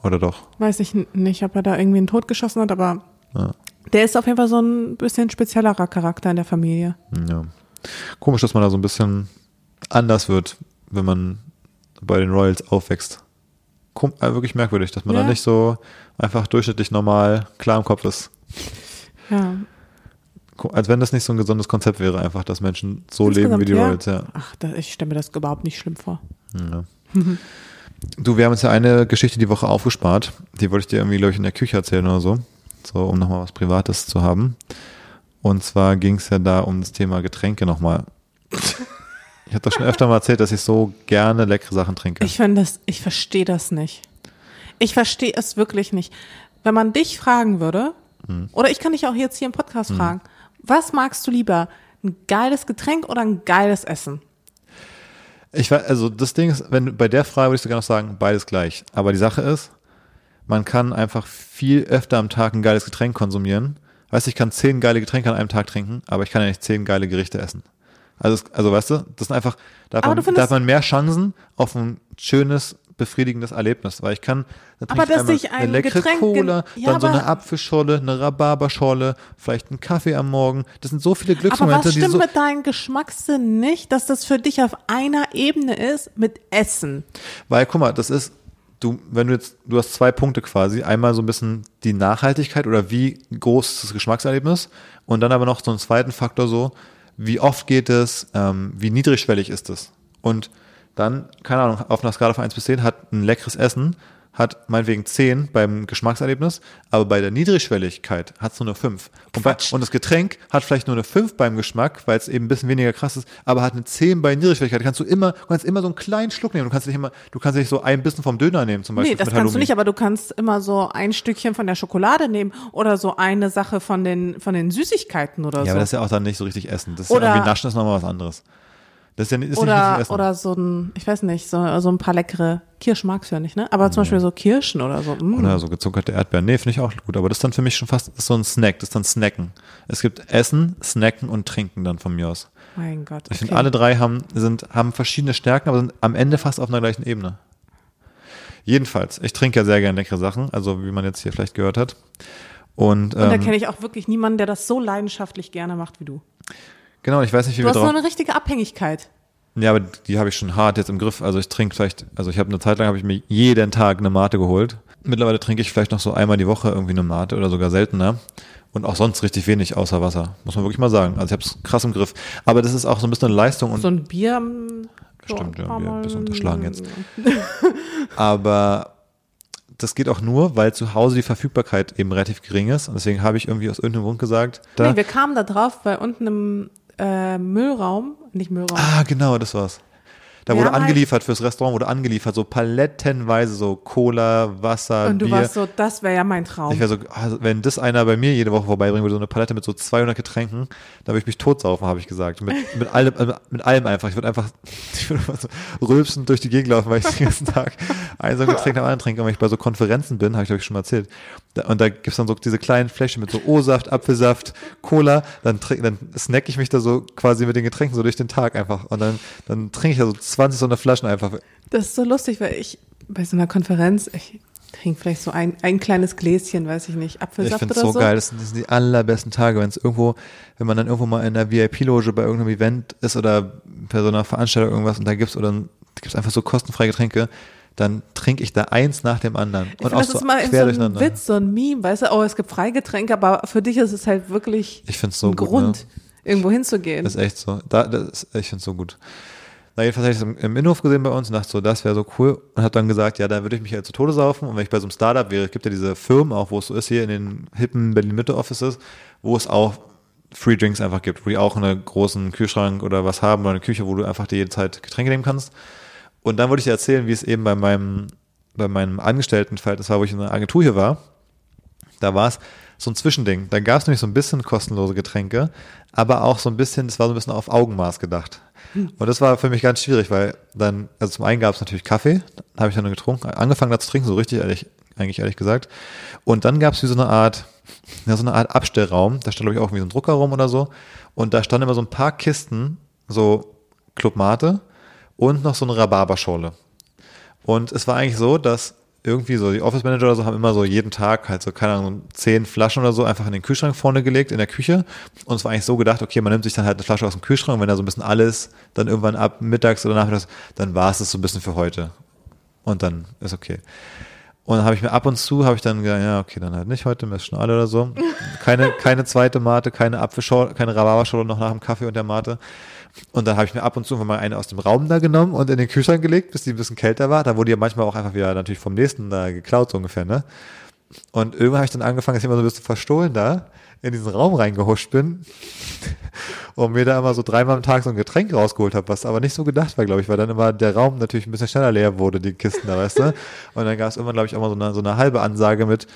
Oder doch. Weiß ich nicht, ob er da irgendwie einen Tod geschossen hat, aber Ja. Der ist auf jeden Fall so ein bisschen speziellerer Charakter in der Familie. Ja. Komisch, dass man da so ein bisschen anders wird, wenn man bei den Royals aufwächst. Kom äh, wirklich merkwürdig, dass man Ja. da nicht so einfach durchschnittlich normal klar im Kopf ist. Ja, Als wenn das nicht so ein gesundes Konzept wäre, einfach, dass Menschen so leben wie die Insgesamt, Royals, ja. Ach, ich stelle mir das überhaupt nicht schlimm vor. ja. Du, wir haben uns ja eine Geschichte die Woche aufgespart. Die wollte ich dir irgendwie, glaube ich, in der Küche erzählen oder so. So, um nochmal was Privates zu haben. Und zwar ging es ja da um das Thema Getränke nochmal. Ich habe doch schon öfter mal erzählt, dass ich so gerne leckere Sachen trinke. Ich finde das, ich verstehe das nicht. Ich verstehe es wirklich nicht. Wenn man dich fragen würde, Hm. oder ich kann dich auch jetzt hier im Podcast fragen, was magst du lieber? Ein geiles Getränk oder ein geiles Essen? Ich weiß, also das Ding ist, wenn bei der Frage würde ich sogar noch sagen, beides gleich. Aber die Sache ist, man kann einfach viel öfter am Tag ein geiles Getränk konsumieren. Weißt du, ich kann zehn geile Getränke an einem Tag trinken, aber ich kann ja nicht zehn geile Gerichte essen. Also, also weißt du, das sind einfach, da hat, Aber man, da hat man mehr Chancen auf ein schönes, befriedigendes Erlebnis, weil ich kann Aber ein eine leckere Getränk Cola, ja, dann so eine aber- Apfelschorle, eine Rhabarberschorle, vielleicht einen Kaffee am Morgen. Das sind so viele Aber Glücksmomente, was die stimmt so mit deinem Geschmackssinn nicht, dass das für dich auf einer Ebene ist mit Essen? Weil, guck mal, das ist, du, wenn du jetzt, du hast zwei Punkte quasi. Einmal so ein bisschen die Nachhaltigkeit oder wie groß ist das Geschmackserlebnis und dann aber noch so einen zweiten Faktor so, wie oft geht es, ähm, wie niedrigschwellig ist es. Und dann, keine Ahnung, auf einer Skala von 1 bis 10 hat ein leckeres Essen, hat meinetwegen 10 beim Geschmackserlebnis, aber bei der Niedrigschwelligkeit hat es nur eine 5. Und, bei, und das Getränk hat vielleicht nur eine 5 beim Geschmack, weil es eben ein bisschen weniger krass ist, aber hat eine 10 bei Niedrigschwelligkeit. Kannst du immer, du kannst immer so einen kleinen Schluck nehmen. Du kannst nicht immer, du kannst nicht so ein bisschen vom Döner nehmen, zum Beispiel. Nee, das kannst du Halloumi. nicht, aber du kannst immer so ein Stückchen von der Schokolade nehmen oder so eine Sache von den, von den Süßigkeiten oder Ja, so. aber das ist ja auch dann nicht so richtig Essen. Das ist Oder- ja irgendwie Naschen ist nochmal was anderes. Das ist ja nicht, ist nicht oder, Essen. oder so ein, ich weiß nicht, so, so ein paar leckere Kirschen magst du ja nicht, ne? Aber zum Beispiel so Kirschen oder so. Mm. Oder so gezuckerte Erdbeeren. Nee, finde ich auch gut. Aber das ist dann für mich schon fast so ein Snack. Das ist dann Snacken. Es gibt Essen, Snacken und Trinken dann von mir aus. Mein Gott. Ich okay. finde, alle drei haben, sind, haben verschiedene Stärken, aber sind am Ende fast auf einer gleichen Ebene. Jedenfalls, ich trinke ja sehr gerne leckere Sachen, also wie man jetzt hier vielleicht gehört hat. Und, Und da ähm, kenne ich auch wirklich niemanden, der das so leidenschaftlich gerne macht wie du. Genau, ich weiß nicht, wie Du wir hast so eine richtige Abhängigkeit. Ja, aber die habe ich schon hart jetzt im Griff. Also ich trinke vielleicht, also ich habe eine Zeit lang habe ich mir jeden Tag eine Mate geholt. Mittlerweile trinke ich vielleicht noch so einmal die Woche irgendwie eine Mate oder sogar seltener. Und auch sonst richtig wenig außer Wasser, muss man wirklich mal sagen. Also ich habe es krass im Griff. Aber das ist auch so ein bisschen eine Leistung und So ein Bier. so Stimmt, ja, ein wir- bisschen unterschlagen jetzt. aber das geht auch nur, weil zu Hause die Verfügbarkeit eben relativ gering ist. Und deswegen habe ich irgendwie aus irgendeinem Grund gesagt, da, Nee, wir kamen da drauf, weil unten im äh, Müllraum, nicht Müllraum, ah, genau, das war's. Da wurde halt- angeliefert fürs Restaurant, wurde angeliefert, so palettenweise, so Cola, Wasser, und du Bier. warst so, das wäre ja mein Traum. Ich wäre so, also wenn das einer bei mir jede Woche vorbeibringen würde, so eine Palette mit so 200 Getränken, da würde ich mich totsaufen, habe ich gesagt. Mit, mit allem, also mit allem einfach. Ich würde einfach, ich würde so rülpsend durch die Gegend laufen, weil ich den ganzen Tag ein so ein Getränk nach anderen trinke. Und wenn ich bei so Konferenzen bin, habe ich glaube ich schon mal erzählt, und da gibt's dann so diese kleinen Fläschchen mit so O-Saft, Apfelsaft, Cola, dann, trink, dann snack ich mich da so quasi mit den Getränken so durch den Tag einfach. Und dann, dann trinke ich da so 20 so eine Flaschen einfach. Das ist so lustig, weil ich bei so einer Konferenz, ich trinke vielleicht so ein, ein kleines Gläschen, weiß ich nicht, Ich Apfelsaft finde oder es so, so. geil. Das sind, das sind die allerbesten Tage, wenn es irgendwo, wenn man dann irgendwo mal in der VIP-Loge bei irgendeinem Event ist oder bei so einer Veranstaltung irgendwas und da gibt's oder da gibt's einfach so kostenfreie Getränke, dann trinke ich da eins nach dem anderen Ich und finde, auch das so ist mal quer so ein. Witz, so ein Meme, weißt du, oh, es gibt Freigetränke, aber für dich ist es halt wirklich Ich find's so ein gut, Grund, ne? irgendwo hinzugehen. Das ist echt so. Da, das ich finde es so gut. Na, jedenfalls habe ich das im, Innenhof gesehen bei uns und dachte so, das wäre so cool. Und habe dann gesagt, ja, da würde ich mich halt zu Tode saufen. Und wenn ich bei so einem Startup wäre, es gibt ja diese Firmen auch, wo es so ist, hier in den hippen Berlin-Mitte-Offices, wo es auch Free Drinks einfach gibt, wo die auch einen großen Kühlschrank oder was haben oder eine Küche, wo du einfach dir jede Zeit Getränke nehmen kannst. Und dann wollte ich dir erzählen, wie es eben bei meinem, bei meinem Angestelltenverhältnis war, wo ich in einer Agentur hier war. Da war es so ein Zwischending. Da gab es nämlich so ein bisschen kostenlose Getränke, aber auch so ein bisschen, das war so ein bisschen auf Augenmaß gedacht. Und das war für mich ganz schwierig, weil dann, also zum einen gab es natürlich Kaffee, habe ich dann getrunken, angefangen da zu trinken, so richtig ehrlich, eigentlich ehrlich gesagt. Und dann gab es wie so eine Art, ja, so eine Art Abstellraum, da stand glaube ich auch wie so ein Druckerraum oder so. Und da standen immer so ein paar Kisten, so Club Mate und noch so eine Rhabarberschorle. Und es war eigentlich so, dass irgendwie so die Office Manager oder so haben immer so jeden Tag halt so, keine Ahnung, zehn Flaschen oder so einfach in den Kühlschrank vorne gelegt in der Küche. Und es war eigentlich so gedacht, okay, man nimmt sich dann halt eine Flasche aus dem Kühlschrank und wenn da so ein bisschen alles, dann irgendwann ab mittags oder nachmittags, dann war es das so ein bisschen für heute. Und dann ist okay. Und dann habe ich mir ab und zu, habe ich dann gesagt, ja, okay, dann halt nicht heute, mir ist schon alle oder so. Keine, keine zweite Mate, keine Apfelschorle, keine Rhabarberschorle noch nach dem Kaffee und der Mate. Und dann habe ich mir ab und zu mal eine aus dem Raum da genommen und in den Kühlschrank gelegt, bis die ein bisschen kälter war. Da wurde ja manchmal auch einfach wieder natürlich vom nächsten da geklaut, so ungefähr, ne? Und irgendwann habe ich dann angefangen, dass ich immer so ein bisschen verstohlen da in diesen Raum reingehuscht bin und mir da immer so dreimal am Tag so ein Getränk rausgeholt habe, was aber nicht so gedacht war, glaube ich, weil dann immer der Raum natürlich ein bisschen schneller leer wurde, die Kisten da, weißt du? Und dann gab es irgendwann, glaube ich, auch mal so eine, so eine halbe Ansage mit,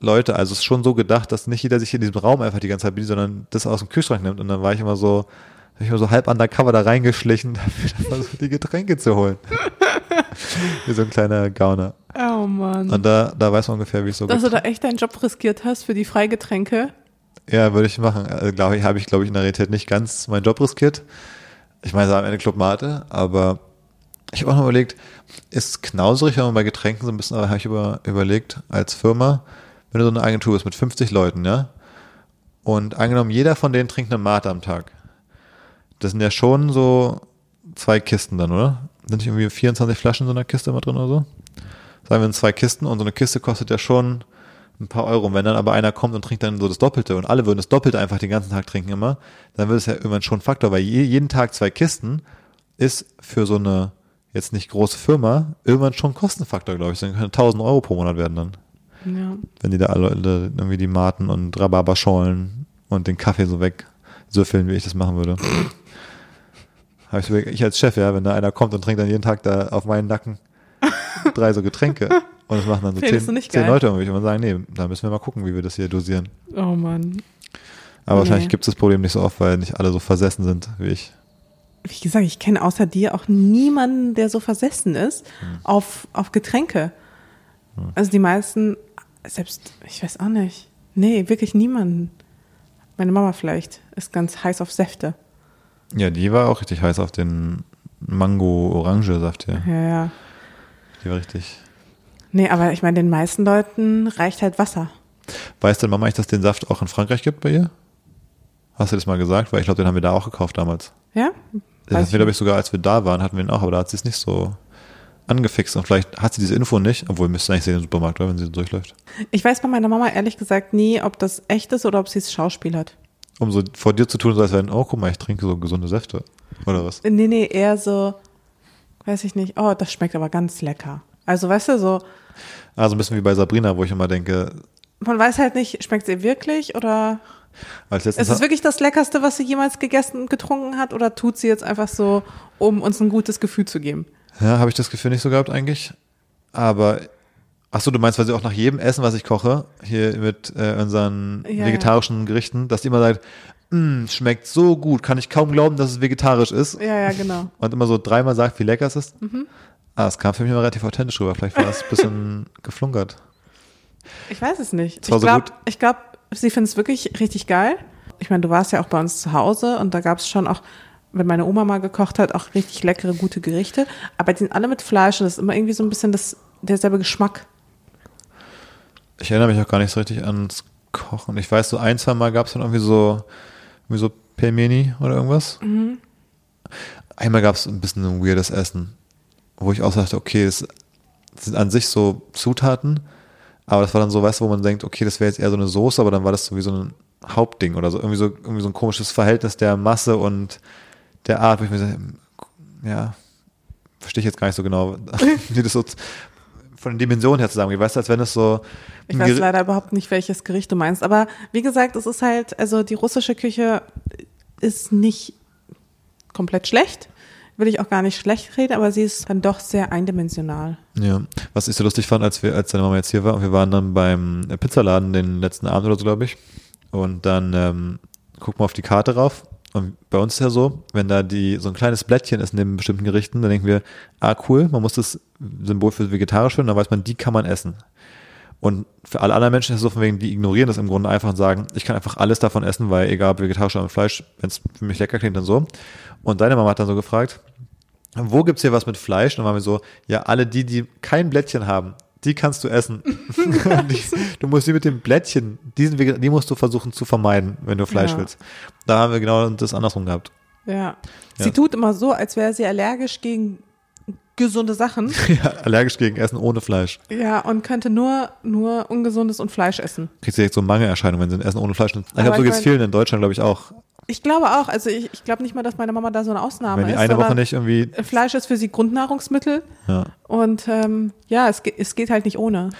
Leute, also es ist schon so gedacht, dass nicht jeder sich in diesem Raum einfach die ganze Zeit bedient, sondern das aus dem Kühlschrank nimmt. Und dann war ich immer so, hab ich immer so halb undercover da reingeschlichen, dann so die Getränke zu holen. Wie so ein kleiner Gauner. oh Mann. Und da, da weiß man ungefähr, wie es so Dass du da echt deinen Job riskiert hast für die Freigetränke. Ja, würde ich machen. Also, glaube ich, habe ich, glaube ich, in der Realität nicht ganz meinen Job riskiert. Ich meine, es war am Ende Club Mate, aber Ich habe auch noch überlegt, ist knauserig, wenn man bei Getränken so ein bisschen, aber habe ich über, überlegt, als Firma, wenn du so eine Agentur bist mit 50 Leuten, ja, und angenommen, jeder von denen trinkt eine Mate am Tag. Das sind ja schon so zwei Kisten dann, oder? Sind nicht irgendwie 24 Flaschen in so einer Kiste immer drin oder so? Sagen wir in zwei Kisten und so eine Kiste kostet ja schon ein paar Euro. Und wenn dann aber einer kommt und trinkt dann so das Doppelte und alle würden das Doppelte einfach den ganzen Tag trinken immer, dann wird es ja irgendwann schon ein Faktor, weil je, jeden Tag zwei Kisten ist für so eine jetzt nicht große Firma irgendwann schon ein Kostenfaktor, glaube ich. Dann können 1000 Euro pro Monat werden dann. Ja. Wenn die da alle, alle irgendwie die Maten und Rhabarberschollen und den Kaffee so wegsüffeln, wie ich das machen würde. Ich, ich als Chef, ja, wenn da einer kommt und trinkt dann jeden Tag da auf meinen Nacken drei so Getränke und das machen dann so Findest zehn, nicht zehn? Leute irgendwie und man sagen, nee, da müssen wir mal gucken, wie wir das hier dosieren. Oh Mann. Aber wahrscheinlich Nee. gibt es das Problem nicht so oft, weil nicht alle so versessen sind wie ich. Wie gesagt, ich kenne außer dir auch niemanden, der so versessen ist auf, auf Getränke. Also die meisten, selbst, ich weiß auch nicht. Nee, wirklich niemanden. Meine Mama vielleicht ist ganz heiß auf Säfte. Ja, die war auch richtig heiß auf den Mango-Orange-Saft hier. Ja, ja. Die war richtig. Nee, aber ich meine, den meisten Leuten reicht halt Wasser. Weiß denn Mama eigentlich, dass es den Saft auch in Frankreich gibt bei ihr? Hast du das mal gesagt? Weil ich glaube, den haben wir da auch gekauft damals. Ja? Weiß hatten ich wir, glaube ich, sogar, als wir da waren, hatten wir ihn auch, aber da hat sie es nicht so angefixt und vielleicht hat sie diese Info nicht, obwohl müsste eigentlich sehen im Supermarkt, oder, wenn sie durchläuft. Ich weiß bei meiner Mama ehrlich gesagt nie, ob das echt ist oder ob sie es Schauspiel hat. Um so vor dir zu tun, so als wenn, oh, guck mal, ich trinke so gesunde Säfte. Oder was? Nee, nee, eher so, weiß ich nicht, oh, das schmeckt aber ganz lecker. Also, weißt du, so, Also ein bisschen wie bei Sabrina, wo ich immer denke, man weiß halt nicht, schmeckt sie wirklich oder als ist es wirklich das Leckerste, was sie jemals gegessen und getrunken hat oder tut sie jetzt einfach so, um uns ein gutes Gefühl zu geben? Ja, habe ich das Gefühl nicht so gehabt eigentlich. Aber, ach so, du meinst, weil sie auch nach jedem Essen, was ich koche, hier mit äh, unseren Ja, vegetarischen Gerichten, dass die immer sagt, "Mm, schmeckt so gut, kann ich kaum glauben, dass es vegetarisch ist. Ja, ja, genau. Und immer so dreimal sagt, wie lecker es ist. Mhm. Ah, es kam für mich immer relativ authentisch rüber. Vielleicht war es ein bisschen geflunkert. Ich weiß es nicht. Ich so glaube, gut. ich glaub, sie findet es wirklich richtig geil. Ich meine, du warst ja auch bei uns zu Hause und da gab es schon auch, wenn meine Oma mal gekocht hat, auch richtig leckere, gute Gerichte. Aber die sind alle mit Fleisch und das ist immer irgendwie so ein bisschen das, derselbe Geschmack. Ich erinnere mich auch gar nicht so richtig ans Kochen. Ich weiß, so ein, zwei Mal gab es dann irgendwie so, irgendwie so Pelmeni oder irgendwas. Mhm. Einmal gab es ein bisschen ein weirdes Essen, wo ich auch sagte, okay, das sind an sich so Zutaten, aber das war dann so, weißt du, wo man denkt, okay, das wäre jetzt eher so eine Soße, aber dann war das so wie so ein Hauptding oder so, irgendwie so, irgendwie so ein komisches Verhältnis der Masse und der Art, wo ich mir sage, ja, verstehe ich jetzt gar nicht so genau, wie das so von den Dimensionen her zusammengeht. Weißt du, als wenn es so Ich weiß leider überhaupt nicht, welches Gericht du meinst. Aber wie gesagt, es ist halt, also die russische Küche ist nicht komplett schlecht. Will ich auch gar nicht schlecht reden, aber sie ist dann doch sehr eindimensional. Ja, was ich so lustig fand, als wir, als deine Mama jetzt hier war und wir waren dann beim äh, Pizzaladen den letzten Abend oder so, glaube ich. Und dann ähm, guck mal auf die Karte rauf. Und bei uns ist ja so, wenn da die so ein kleines Blättchen ist neben bestimmten Gerichten, dann denken wir, ah cool, man muss das Symbol für vegetarisch finden, dann weiß man, die kann man essen. Und für alle anderen Menschen ist es so von wegen, die ignorieren das im Grunde einfach und sagen, ich kann einfach alles davon essen, weil egal ob vegetarisch oder Fleisch, wenn es für mich lecker klingt, dann so. Und deine Mama hat dann so gefragt, wo gibt's hier was mit Fleisch? Und dann waren wir so, ja, alle die, die kein Blättchen haben, die kannst du essen. die, du musst die mit dem Blättchen, diesen, Vege- die musst du versuchen zu vermeiden, wenn du Fleisch Ja. willst. Da haben wir genau das andersrum gehabt. Ja. Ja. Sie tut immer so, als wäre sie allergisch gegen gesunde Sachen. Ja, allergisch gegen Essen ohne Fleisch. Ja, und könnte nur, nur ungesundes und Fleisch essen. Kriegst du direkt so Mangelerscheinungen, wenn sie ein Essen ohne Fleisch nimmt. Ich glaube, so geht's mein- vielen in Deutschland, glaube ich, auch. Ich glaube auch, also ich, ich glaube nicht mal, dass meine Mama da so eine Ausnahme wenn die ist. eine Woche nicht irgendwie, Fleisch ist für sie Grundnahrungsmittel ja. und ähm, ja, es, es geht halt nicht ohne.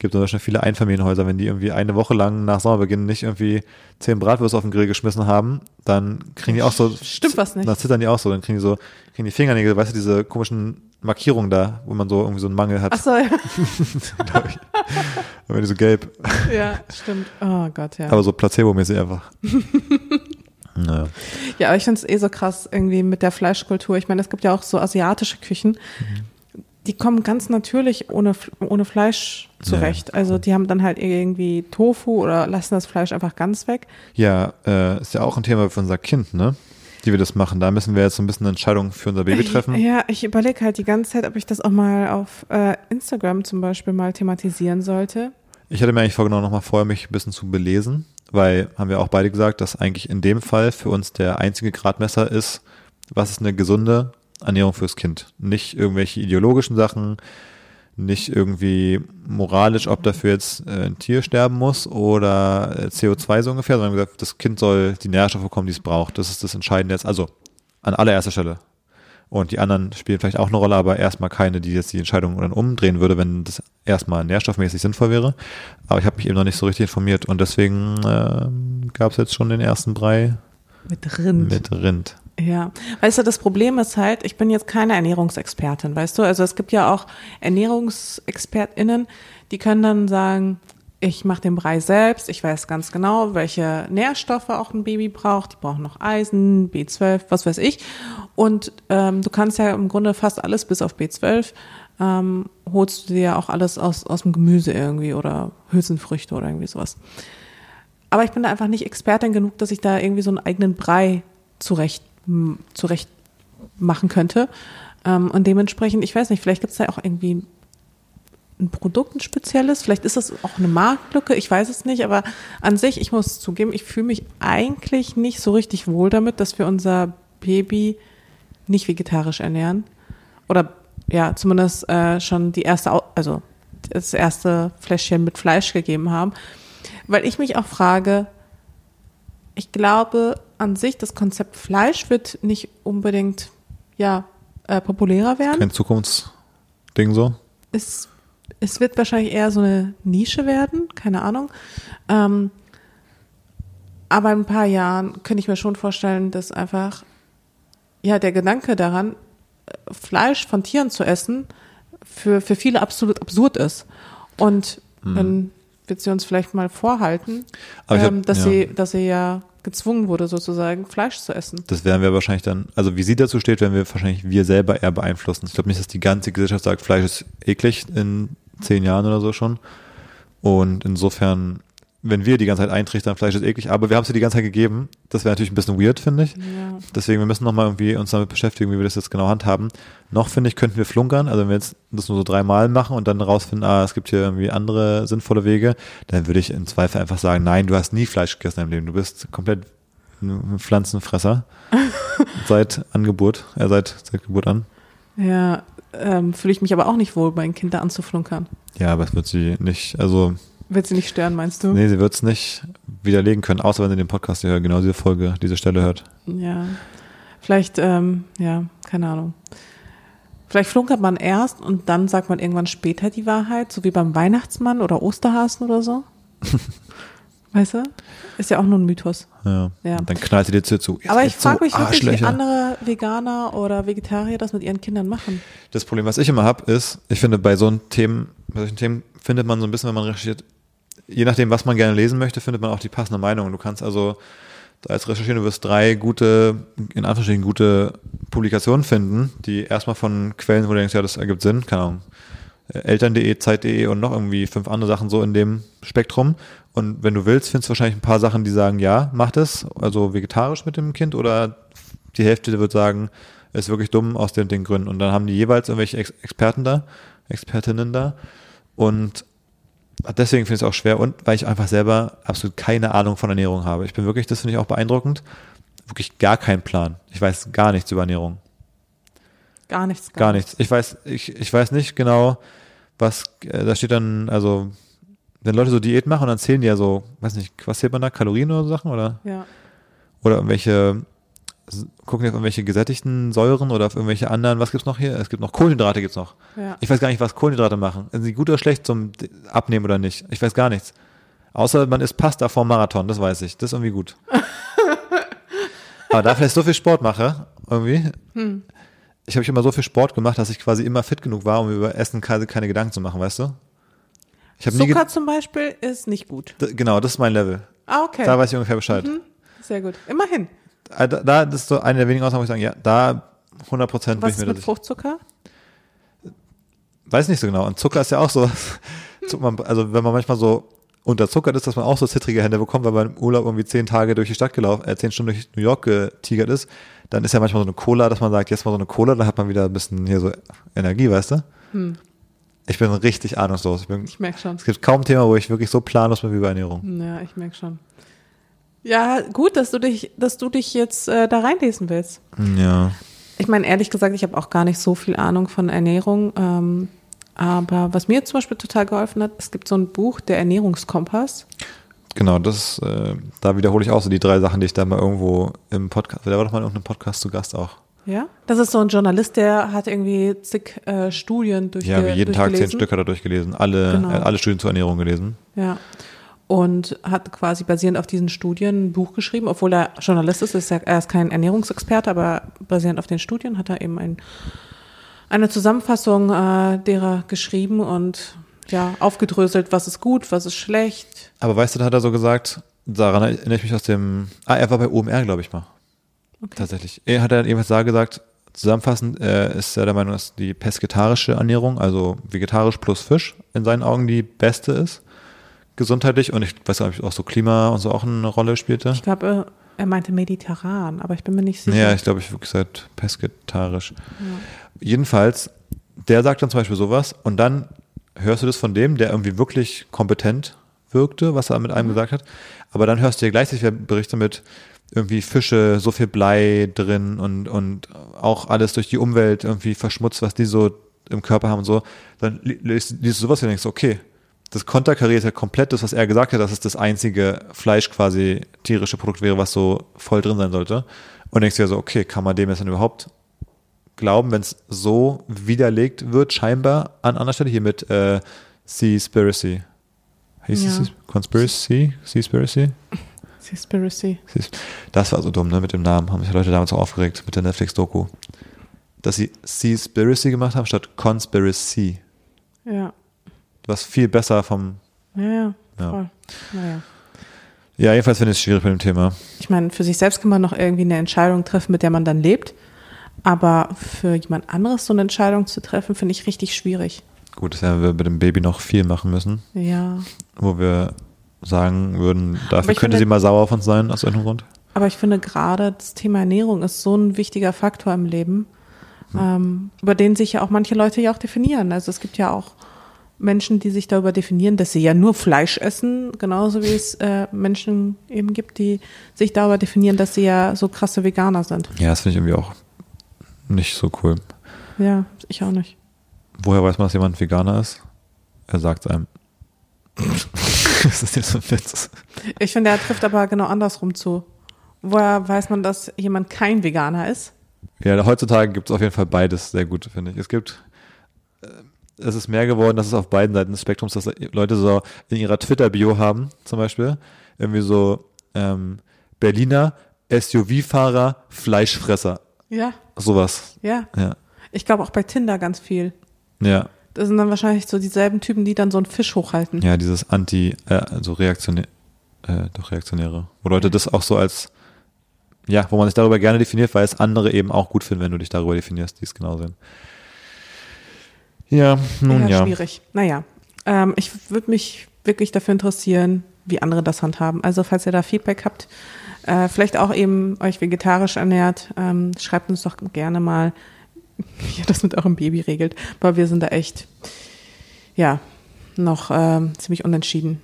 gibt in Deutschland viele Einfamilienhäuser, wenn die irgendwie eine Woche lang nach Sommerbeginn nicht irgendwie zehn Bratwürste auf den Grill geschmissen haben, dann kriegen die auch so, Stimmt was nicht. dann zittern die auch so, dann kriegen die so, kriegen die Fingernägel, weißt du, diese komischen Markierungen da, wo man so irgendwie so einen Mangel hat, Ach so, ja, glaube ich. Dann werden die so gelb, ja stimmt. Oh Gott, ja. aber so placebo-mäßig einfach. naja. Ja, aber ich finde es eh so krass irgendwie mit der Fleischkultur. Ich meine, es gibt ja auch so asiatische Küchen, die kommen ganz natürlich ohne, ohne Fleisch zurecht. Also die haben dann halt irgendwie Tofu oder lassen das Fleisch einfach ganz weg. Ja, äh, ist ja auch ein Thema für unser Kind, ne? die wir das machen. Da müssen wir jetzt so ein bisschen eine Entscheidung für unser Baby treffen. Ja, ich überlege halt die ganze Zeit, ob ich das auch mal auf äh, Instagram zum Beispiel mal thematisieren sollte. Ich hatte mir eigentlich vorgenommen, nochmal vorher mich ein bisschen zu belesen, weil haben wir auch beide gesagt, dass eigentlich in dem Fall für uns der einzige Gradmesser ist, was ist eine gesunde Ernährung fürs Kind. Nicht irgendwelche ideologischen Sachen, nicht irgendwie moralisch, ob dafür jetzt äh, ein Tier sterben muss oder äh, CO2 so ungefähr, sondern gesagt, das Kind soll die Nährstoffe bekommen, die es braucht. Das ist das Entscheidende jetzt. Also an allererster Stelle. Und die anderen spielen vielleicht auch eine Rolle, aber erstmal keine, die jetzt die Entscheidung dann umdrehen würde, wenn das erstmal nährstoffmäßig sinnvoll wäre. Aber ich habe mich eben noch nicht so richtig informiert und deswegen äh, gab es jetzt schon den ersten Brei Mit Rind. mit Rind. Ja, weißt du, das Problem ist halt, ich bin jetzt keine Ernährungsexpertin, weißt du? Also es gibt ja auch ErnährungsexpertInnen, die können dann sagen, ich mache den Brei selbst, ich weiß ganz genau, welche Nährstoffe auch ein Baby braucht. Die brauchen noch Eisen, B12, was weiß ich. Und ähm, du kannst ja im Grunde fast alles bis auf B12 ähm, holst du dir ja auch alles aus, aus dem Gemüse irgendwie oder Hülsenfrüchte oder irgendwie sowas. Aber ich bin da einfach nicht Expertin genug, dass ich da irgendwie so einen eigenen Brei zurecht, zurecht machen könnte. Ähm, und dementsprechend, ich weiß nicht, vielleicht gibt es da auch irgendwie ein Produkt, ein spezielles. Vielleicht ist das auch eine Marktlücke, ich weiß es nicht. Aber an sich, ich muss zugeben, ich fühle mich eigentlich nicht so richtig wohl damit, dass wir unser Baby nicht vegetarisch ernähren. Oder ja, zumindest äh, schon die erste, also das erste Fläschchen mit Fleisch gegeben haben. Weil ich mich auch frage, ich glaube an sich, das Konzept Fleisch wird nicht unbedingt ja, äh, populärer werden. Kein Zukunftsding so. Es, es wird wahrscheinlich eher so eine Nische werden, keine Ahnung. Ähm, aber in ein paar Jahren könnte ich mir schon vorstellen, dass einfach ja der Gedanke daran, äh, Fleisch von Tieren zu essen, für, für viele absolut absurd ist. Und dann wird sie uns vielleicht mal vorhalten, Mhm. Ich hab- ähm, dass, ja. sie, dass sie ja gezwungen wurde, sozusagen Fleisch zu essen. Das werden wir wahrscheinlich dann, also wie sie dazu steht, werden wir wahrscheinlich wir selber eher beeinflussen. Ich glaube nicht, dass die ganze Gesellschaft sagt, Fleisch ist eklig in zehn Jahren oder so schon. Und insofern, wenn wir die ganze Zeit eintrichtern, Fleisch ist eklig, aber wir haben es dir die ganze Zeit gegeben, das wäre natürlich ein bisschen weird, finde ich. Ja. Deswegen, wir müssen nochmal irgendwie uns damit beschäftigen, wie wir das jetzt genau handhaben. Noch, finde ich, könnten wir flunkern. Also wenn wir jetzt das nur so dreimal machen und dann rausfinden, ah, es gibt hier irgendwie andere sinnvolle Wege, dann würde ich im Zweifel einfach sagen, nein, du hast nie Fleisch gegessen im Leben. Du bist komplett ein Pflanzenfresser. seit Angeburt, äh, seit, seit Geburt an. Ja, ähm, fühle ich mich aber auch nicht wohl, mein Kind da anzuflunkern. Ja, aber es wird sie nicht, also, Wird sie nicht stören, meinst du? nee, sie wird es nicht widerlegen können, außer wenn sie den Podcast hier genau diese Folge, diese Stelle hört. Ja. Vielleicht, ähm, ja, keine Ahnung. Vielleicht flunkert man erst und dann sagt man irgendwann später die Wahrheit, so wie beim Weihnachtsmann oder Osterhasen oder so. weißt du? Ist ja auch nur ein Mythos. Ja. Ja. Und dann knallt sie dir zu. Aber ich echt so frage mich wirklich, wie andere Veganer oder Vegetarier das mit ihren Kindern machen. Das Problem, was ich immer habe, ist, ich finde, bei so einen Themen, bei solchen Themen findet man so ein bisschen, wenn man recherchiert, je nachdem, was man gerne lesen möchte, findet man auch die passende Meinung. Du kannst also als recherchieren, du wirst drei gute, in Anführungsstrichen gute Publikationen finden, die erstmal von Quellen, wo du denkst, ja, das ergibt Sinn, keine Ahnung, Eltern.de, Zeit.de und noch irgendwie fünf andere Sachen so in dem Spektrum. Und wenn du willst, findest du wahrscheinlich ein paar Sachen, die sagen, ja, mach das, also vegetarisch mit dem Kind oder die Hälfte wird sagen, ist wirklich dumm aus den, den Gründen. Und dann haben die jeweils irgendwelche Ex Experten da, Expertinnen da. Und deswegen finde ich es auch schwer und weil ich einfach selber absolut keine Ahnung von Ernährung habe. Ich bin wirklich, das finde ich auch beeindruckend, wirklich gar keinen Plan. Ich weiß gar nichts über Ernährung. Gar nichts. Gar nichts. Ich weiß, ich, ich weiß nicht genau, was, äh, da steht dann, also, wenn Leute so Diät machen, dann zählen die ja so, weiß nicht, was zählt man da, Kalorien oder so Sachen, oder? Ja. Oder irgendwelche, gucken die auf irgendwelche gesättigten Säuren oder auf irgendwelche anderen, was gibt's noch hier? Es gibt noch Kohlenhydrate gibt's noch. Ja. Ich weiß gar nicht, was Kohlenhydrate machen. Sind sie gut oder schlecht zum Abnehmen oder nicht? Ich weiß gar nichts. Außer man isst Pasta vor dem Marathon, das weiß ich. Das ist irgendwie gut. Aber dass ich so viel Sport mache, irgendwie, ich habe immer so viel Sport gemacht, dass ich quasi immer fit genug war, um über Essen keine, keine Gedanken zu machen, weißt du? Ich nie Zucker zum Beispiel ist nicht gut. Genau, das ist mein Level. Ah, okay. Da weiß ich ungefähr Bescheid. Sehr gut. Immerhin. Äh, Da, da das ist so eine der wenigen Ausnahmen, wo ich sagen, ja, da 100 Prozent bin Was ich mir mit Fruchtzucker? weiß nicht so genau. Und Zucker ist ja auch so. Man- Also wenn man manchmal so unterzuckert ist, dass man auch so zittrige Hände bekommt, weil man im Urlaub irgendwie zehn Tage durch die Stadt gelaufen, äh, zehn Stunden durch New York getigert ist, dann ist ja manchmal so eine Cola, dass man sagt, jetzt mal so eine Cola, dann hat man wieder ein bisschen hier so Energie, weißt du? Hm. Ich bin richtig ahnungslos. Ich, bin, Ich merke schon. es gibt kaum ein Thema, wo ich wirklich so planlos bin wie bei Ernährung. Ja, ich merke schon. Ja, gut, dass du dich, dass du dich jetzt äh, da reinlesen willst. Ja. Ich meine, ehrlich gesagt, ich habe auch gar nicht so viel Ahnung von Ernährung. Ähm, aber was mir zum Beispiel total geholfen hat, es gibt so ein Buch, der Ernährungskompass. Genau, das, äh, da wiederhole ich auch so die drei Sachen, die ich da mal irgendwo im Podcast, da war doch mal in irgendeinem Podcast zu Gast auch. Ja, das ist so ein Journalist, der hat irgendwie zig äh, Studien durchge Ja, jeden Tag zehn durchgelesen. Stück hat er durchgelesen, alle, Genau. äh, alle Studien zur Ernährung gelesen. Ja. Und hat quasi basierend auf diesen Studien ein Buch geschrieben, obwohl er Journalist ist, ist er, er ist kein Ernährungsexperte, aber basierend auf den Studien hat er eben ein, eine Zusammenfassung äh, derer geschrieben und ja, aufgedröselt, was ist gut, was ist schlecht. Aber weißt du, da hat er so gesagt, daran erinnere ich mich aus dem, ah, er war bei OMR, glaube ich mal. Okay. Tatsächlich. Er hat er ebenfalls da gesagt, zusammenfassend äh, ist er der Meinung, dass die pesketarische Ernährung, also vegetarisch plus Fisch, in seinen Augen die beste ist. Gesundheitlich und ich weiß nicht, ob auch so Klima und so auch eine Rolle spielte. Ich glaube, er meinte mediterran, aber ich bin mir nicht sicher. Ja, ich glaube, ich wirklich seit pesketarisch. Jedenfalls, der sagt dann zum Beispiel sowas und dann hörst du das von dem, der irgendwie wirklich kompetent wirkte, was er mit einem gesagt hat. Aber dann hörst du dir gleichzeitig Berichte mit irgendwie Fische, so viel Blei drin und, und auch alles durch die Umwelt irgendwie verschmutzt, was die so im Körper haben und so. Dann li- liest, liest du sowas und denkst, okay, das konterkariert ja komplett das, was er gesagt hat, dass es das einzige Fleisch quasi tierische Produkt wäre, was so voll drin sein sollte. Und denkst dir so, okay, kann man dem jetzt dann überhaupt glauben, wenn es so widerlegt wird, scheinbar an anderer Stelle hier mit äh, Seaspiracy. Hieß Ja. es Conspiracy? Seaspiracy? Conspiracy. Seas- Das war so dumm, ne, mit dem Namen. Haben sich Leute damals auch aufgeregt mit der Netflix-Doku. Dass sie Seaspiracy gemacht haben statt Conspiracy. Ja. Was viel besser vom. Ja, ja, Ja. voll. Naja. Ja, jedenfalls finde ich es schwierig mit dem Thema. Ich meine, für sich selbst kann man noch irgendwie eine Entscheidung treffen, mit der man dann lebt. Aber für jemand anderes so eine Entscheidung zu treffen, finde ich richtig schwierig. Gut, dass wir mit dem Baby noch viel machen müssen, Ja. wo wir sagen würden, dafür könnte finde- sie mal sauer auf uns sein, aus irgendeinem Grund. Aber ich finde gerade das Thema Ernährung ist so ein wichtiger Faktor im Leben, ähm, über den sich ja auch manche Leute ja auch definieren. Also es gibt ja auch Menschen, die sich darüber definieren, dass sie ja nur Fleisch essen, genauso wie es äh, Menschen eben gibt, die sich darüber definieren, dass sie ja so krasse Veganer sind. Ja, das finde ich irgendwie auch nicht so cool. Ja, ich auch nicht. Woher weiß man, dass jemand Veganer ist? Er sagt es einem. das ist jetzt so ein Witz. Ich finde, er trifft aber genau andersrum zu. Woher weiß man, dass jemand kein Veganer ist? Ja, heutzutage gibt es auf jeden Fall beides sehr gut, finde ich. Es gibt, äh, es ist mehr geworden, dass es auf beiden Seiten des Spektrums, dass Leute so in ihrer Twitter-Bio haben, zum Beispiel, irgendwie so ähm, Berliner SUV-Fahrer, Fleischfresser, Ja, sowas. ja. Ja, Ich glaube auch bei Tinder ganz viel. ja, Das sind dann wahrscheinlich so dieselben Typen, die dann so einen Fisch hochhalten. ja, dieses Anti, äh, also reaktionär, äh, doch reaktionäre, wo Leute das auch so als, ja, wo man sich darüber gerne definiert, weil es andere eben auch gut finden, wenn du dich darüber definierst, die es genau sehen. Ja, nun ja. schwierig. Naja, ähm, ich würde mich wirklich dafür interessieren, wie andere das handhaben. Also falls ihr da Feedback habt, äh, vielleicht auch eben euch vegetarisch ernährt, ähm, schreibt uns doch gerne mal, wie ihr das mit eurem Baby regelt, weil wir sind da echt, ja, noch ähm, ziemlich unentschieden.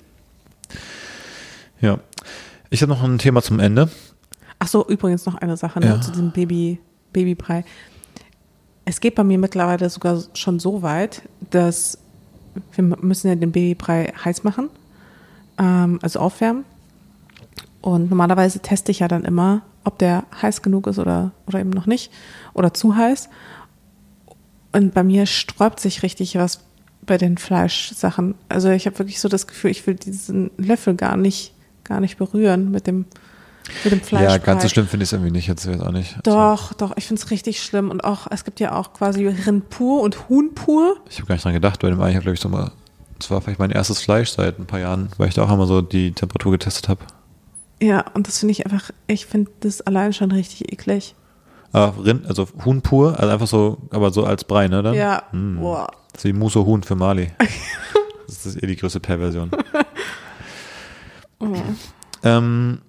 Ja. Ich habe noch ein Thema zum Ende. Ach so, übrigens noch eine Sache ne, Ja. zu diesem Baby, Babybrei. Es geht bei mir mittlerweile sogar schon so weit, dass wir müssen ja den Babybrei heiß machen, ähm, also aufwärmen. Und normalerweise teste ich ja dann immer, ob der heiß genug ist oder, oder eben noch nicht oder zu heiß. Und bei mir sträubt sich richtig was bei den Fleischsachen. Also ich habe wirklich so das Gefühl, ich will diesen Löffel gar nicht, gar nicht berühren mit dem, mit dem Fleisch. Ja, ganz so schlimm finde ich es irgendwie nicht. Jetzt auch nicht. Doch, doch, ich finde es richtig schlimm. Und auch, es gibt ja auch quasi Rind pur und Huhn pur. Ich habe gar nicht dran gedacht, weil dem eigentlich glaube ich so mal, das war vielleicht mein erstes Fleisch seit ein paar Jahren, weil ich da auch einmal so die Temperatur getestet habe. Ja, und das finde ich einfach, ich finde das allein schon richtig eklig. Aber Rind, also Huhn pur, also einfach so, aber so als Brei, ne? Dann? Ja, Hm. boah. Das ist wie Muso Huhn für Mali. das ist eh die größte Perversion. Ähm,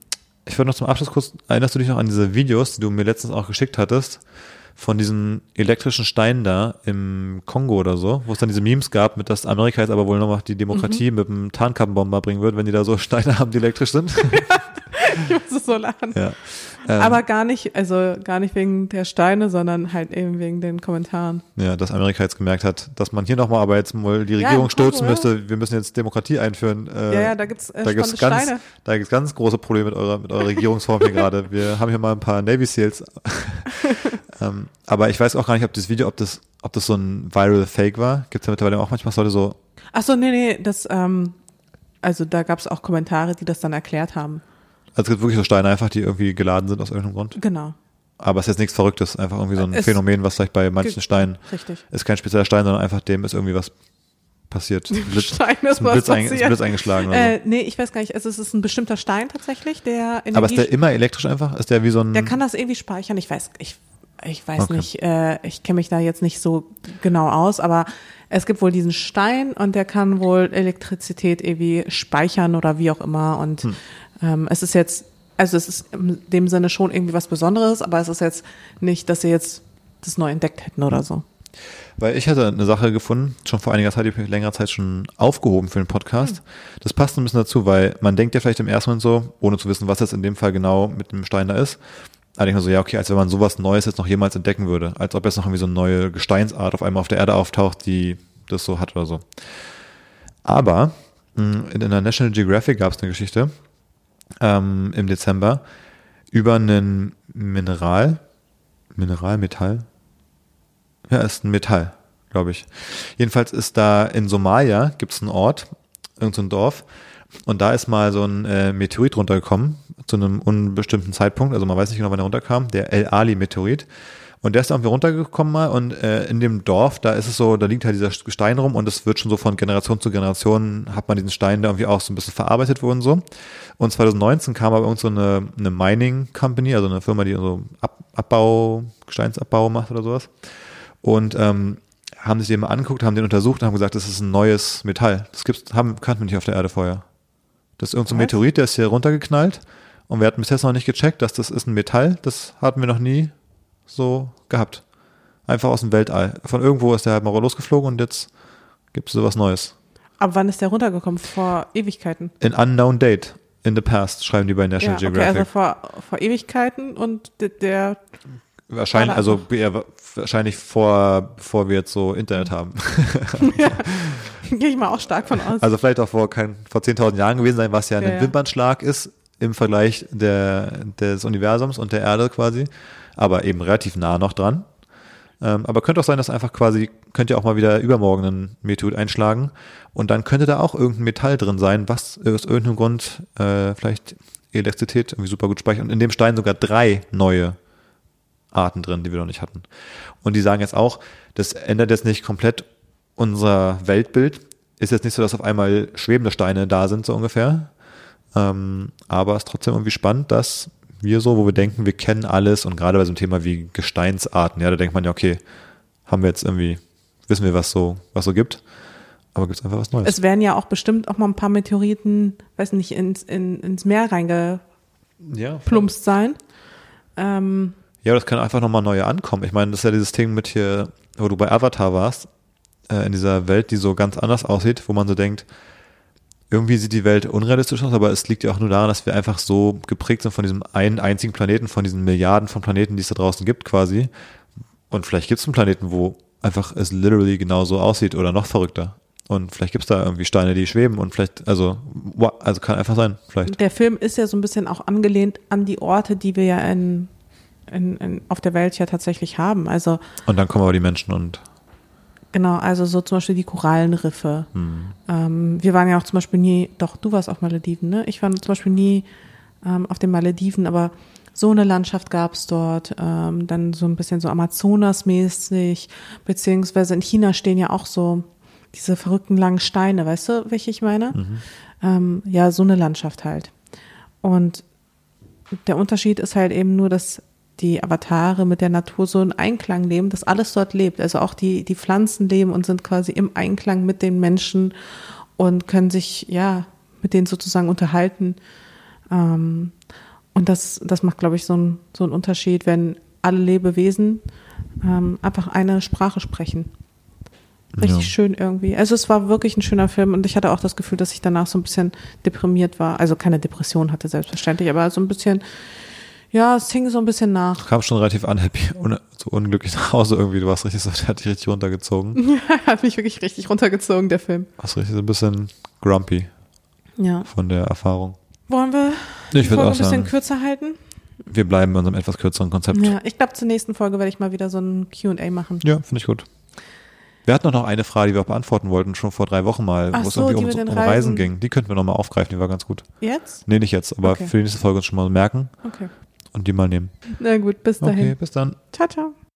ich wollte noch zum Abschluss kurz, erinnerst du dich noch an diese Videos, die du mir letztens auch geschickt hattest, von diesen elektrischen Steinen da im Kongo oder so, wo es dann diese Memes gab, mit dass Amerika jetzt aber wohl noch die Demokratie mit einem Tarnkappenbomber bringen wird, wenn die da so Steine haben, die elektrisch sind. Ich muss so lachen. ja. Ähm, Aber gar nicht, also gar nicht wegen der Steine, sondern halt eben wegen den Kommentaren. ja, dass Amerika jetzt gemerkt hat, dass man hier nochmal aber jetzt mal die Ja, Regierung im stürzen Kongo, müsste, wir müssen jetzt Demokratie einführen. Äh, Ja, ja, da gibt's, äh, da gibt's ganz, Steine. da gibt's ganz große Probleme mit eurer, mit eurer Regierungsform hier gerade. Wir haben hier mal ein paar Navy Seals. Ähm, aber ich weiß auch gar nicht, ob das Video, ob das, ob das so ein viral Fake war. Gibt's ja mittlerweile auch manchmal Leute so, Ach so, nee, nee, das, ähm, also da gab es auch Kommentare, die das dann erklärt haben. also es gibt wirklich so Steine einfach, die irgendwie geladen sind aus irgendeinem Grund. Genau, Aber es ist jetzt nichts Verrücktes, einfach irgendwie so ein Es- Phänomen, was vielleicht bei manchen Steinen richtig. ist kein spezieller Stein, sondern einfach dem ist irgendwie was passiert. Blitz, Stein ist ist ein Blitz, ein, ist ein. Blitz eingeschlagen oder so. Äh, nee, ich weiß gar nicht, also es ist ein bestimmter Stein tatsächlich, der Energie, Aber ist der immer elektrisch einfach? Ist der wie so ein. der kann das irgendwie speichern. Ich weiß, ich, ich weiß Okay. nicht, äh, ich kenne mich da jetzt nicht so genau aus, aber es gibt wohl diesen Stein und der kann wohl Elektrizität irgendwie speichern oder wie auch immer. Und Hm. ähm, es ist jetzt, also es ist in dem Sinne schon irgendwie was Besonderes, aber es ist jetzt nicht, dass sie jetzt das neu entdeckt hätten oder so. Weil ich hatte eine Sache gefunden, schon vor einiger Zeit, die habe ich längere Zeit schon aufgehoben für den Podcast. Das passt ein bisschen dazu, weil man denkt ja vielleicht im ersten Moment so, ohne zu wissen, was jetzt in dem Fall genau mit dem Stein da ist. Da denkt man so, ja, okay, als wenn man sowas Neues jetzt noch jemals entdecken würde. Als ob jetzt noch irgendwie so eine neue Gesteinsart auf einmal auf der Erde auftaucht, die das so hat oder so. Aber mh, in der National Geographic gab es eine Geschichte ähm, im Dezember über einen Mineral, Mineralmetall, ja, ist ein Metall, glaube ich. Jedenfalls ist da in Somalia, gibt es einen Ort, irgendein so Dorf, und da ist mal so ein äh, Meteorit runtergekommen, zu einem unbestimmten Zeitpunkt, also man weiß nicht genau, wann er runterkam, der El Ali-Meteorit. Und der ist irgendwie runtergekommen mal und äh, in dem Dorf, da ist es so, da liegt halt dieser Stein rum und es wird schon so von Generation zu Generation, hat man diesen Stein da irgendwie auch so ein bisschen verarbeitet worden so. Und 2019 kam aber irgend so eine, eine Mining Company, also eine Firma, die so Ab Abbau, Gesteinsabbau macht oder sowas. Und ähm, haben sich den mal angeguckt, haben den untersucht und haben gesagt, das ist ein neues Metall. Das gibt's, haben, kannten wir nicht auf der Erde vorher. Das ist irgendein so ein? Meteorit, der ist hier runtergeknallt und wir hatten bis jetzt noch nicht gecheckt, dass das ist ein Metall. Das hatten wir noch nie so gehabt. Einfach aus dem Weltall. Von irgendwo ist der halt mal losgeflogen und jetzt gibt es sowas Neues. Aber wann ist der runtergekommen? Vor Ewigkeiten. An unknown date in the past, schreiben die bei National Ja, okay, Geographic. also vor, vor Ewigkeiten und der, der wahrscheinlich, also eher, wahrscheinlich vor, bevor wir jetzt so Internet haben. gehe ich mal auch stark von aus. Also vielleicht auch vor, kein, vor 10.000 Jahren gewesen sein, was ja ein Ja, ja. Wimpernschlag ist im Vergleich der, des Universums und der Erde quasi, aber eben relativ nah noch dran. Ähm, aber könnte auch sein, dass einfach quasi, könnte ja auch mal wieder übermorgen ein Meteorit einschlagen und dann könnte da auch irgendein Metall drin sein, was aus irgendeinem Grund äh, vielleicht Elektrizität irgendwie super gut speichert und in dem Stein sogar drei neue Arten drin, die wir noch nicht hatten. Und die sagen jetzt auch, das ändert jetzt nicht komplett unser Weltbild. Ist jetzt nicht so, dass auf einmal schwebende Steine da sind, so ungefähr. Ähm, aber es ist trotzdem irgendwie spannend, dass wir so, wo wir denken, wir kennen alles und gerade bei so einem Thema wie Gesteinsarten, ja, da denkt man ja, okay, haben wir jetzt irgendwie, wissen wir, was so, was so gibt. Aber gibt es einfach was Neues. es werden ja auch bestimmt auch mal ein paar Meteoriten, weiß nicht, ins, in, ins Meer reingeplumpst ja, sein. Ähm, Ja, das kann einfach nochmal neue ankommen. Ich meine, das ist ja dieses Ding mit hier, wo du bei Avatar warst, äh, in dieser Welt, die so ganz anders aussieht, wo man so denkt, irgendwie sieht die Welt unrealistisch aus, aber es liegt ja auch nur daran, dass wir einfach so geprägt sind von diesem einen einzigen Planeten, von diesen Milliarden von Planeten, die es da draußen gibt quasi. Und vielleicht gibt es einen Planeten, wo einfach es literally genauso aussieht oder noch verrückter. Und vielleicht gibt es da irgendwie Steine, die schweben und vielleicht, also, also kann einfach sein, vielleicht. der Film ist ja so ein bisschen auch angelehnt an die Orte, die wir ja in, in, in, auf der Welt ja tatsächlich haben. Also Und dann kommen aber die Menschen und genau, also so zum Beispiel die Korallenriffe. Ähm, wir waren ja auch zum Beispiel nie, doch, du warst auf Malediven, ne? Ich war zum Beispiel nie ähm, auf den Malediven, aber so eine Landschaft gab es dort, ähm, dann so ein bisschen so Amazonas-mäßig, beziehungsweise in China stehen ja auch so diese verrückten langen Steine, weißt du, welche ich meine? Ähm, ja, so eine Landschaft halt. Und der Unterschied ist halt eben nur, dass die Avatare mit der Natur so in Einklang leben, dass alles dort lebt. Also auch die, die Pflanzen leben und sind quasi im Einklang mit den Menschen und können sich, ja, mit denen sozusagen unterhalten. Ähm, und das, das macht, glaube ich, so einen so einen Unterschied, wenn alle Lebewesen ähm, einfach eine Sprache sprechen. Richtig Ja. schön irgendwie. Also es war wirklich ein schöner Film und ich hatte auch das Gefühl, dass ich danach so ein bisschen deprimiert war. Also keine Depression hatte selbstverständlich, aber so ein bisschen, ja, es hing so ein bisschen nach. Kam schon relativ unhappy, un so unglücklich nach Hause irgendwie. Du warst richtig so, der hat dich richtig runtergezogen. Hat mich wirklich richtig runtergezogen, der Film. Warst richtig so ein bisschen grumpy Ja. von der Erfahrung. Wollen wir Ich die würde Folge ein bisschen sagen, kürzer halten? wir bleiben bei unserem etwas kürzeren Konzept. Ja, ich glaube, zur nächsten Folge werde ich mal wieder so ein Q&A machen. Ja, finde ich gut. Wir hatten noch eine Frage, die wir auch beantworten wollten, schon vor drei Wochen mal, Ach wo es so, irgendwie die um, um Reisen Reisen. ging. Die könnten wir nochmal aufgreifen, die war ganz gut. Jetzt? Nee, nicht jetzt, aber Okay. für die nächste Folge uns schon mal merken Okay. Und die mal nehmen. Na gut, bis dahin. Okay, bis dann. Ciao, ciao.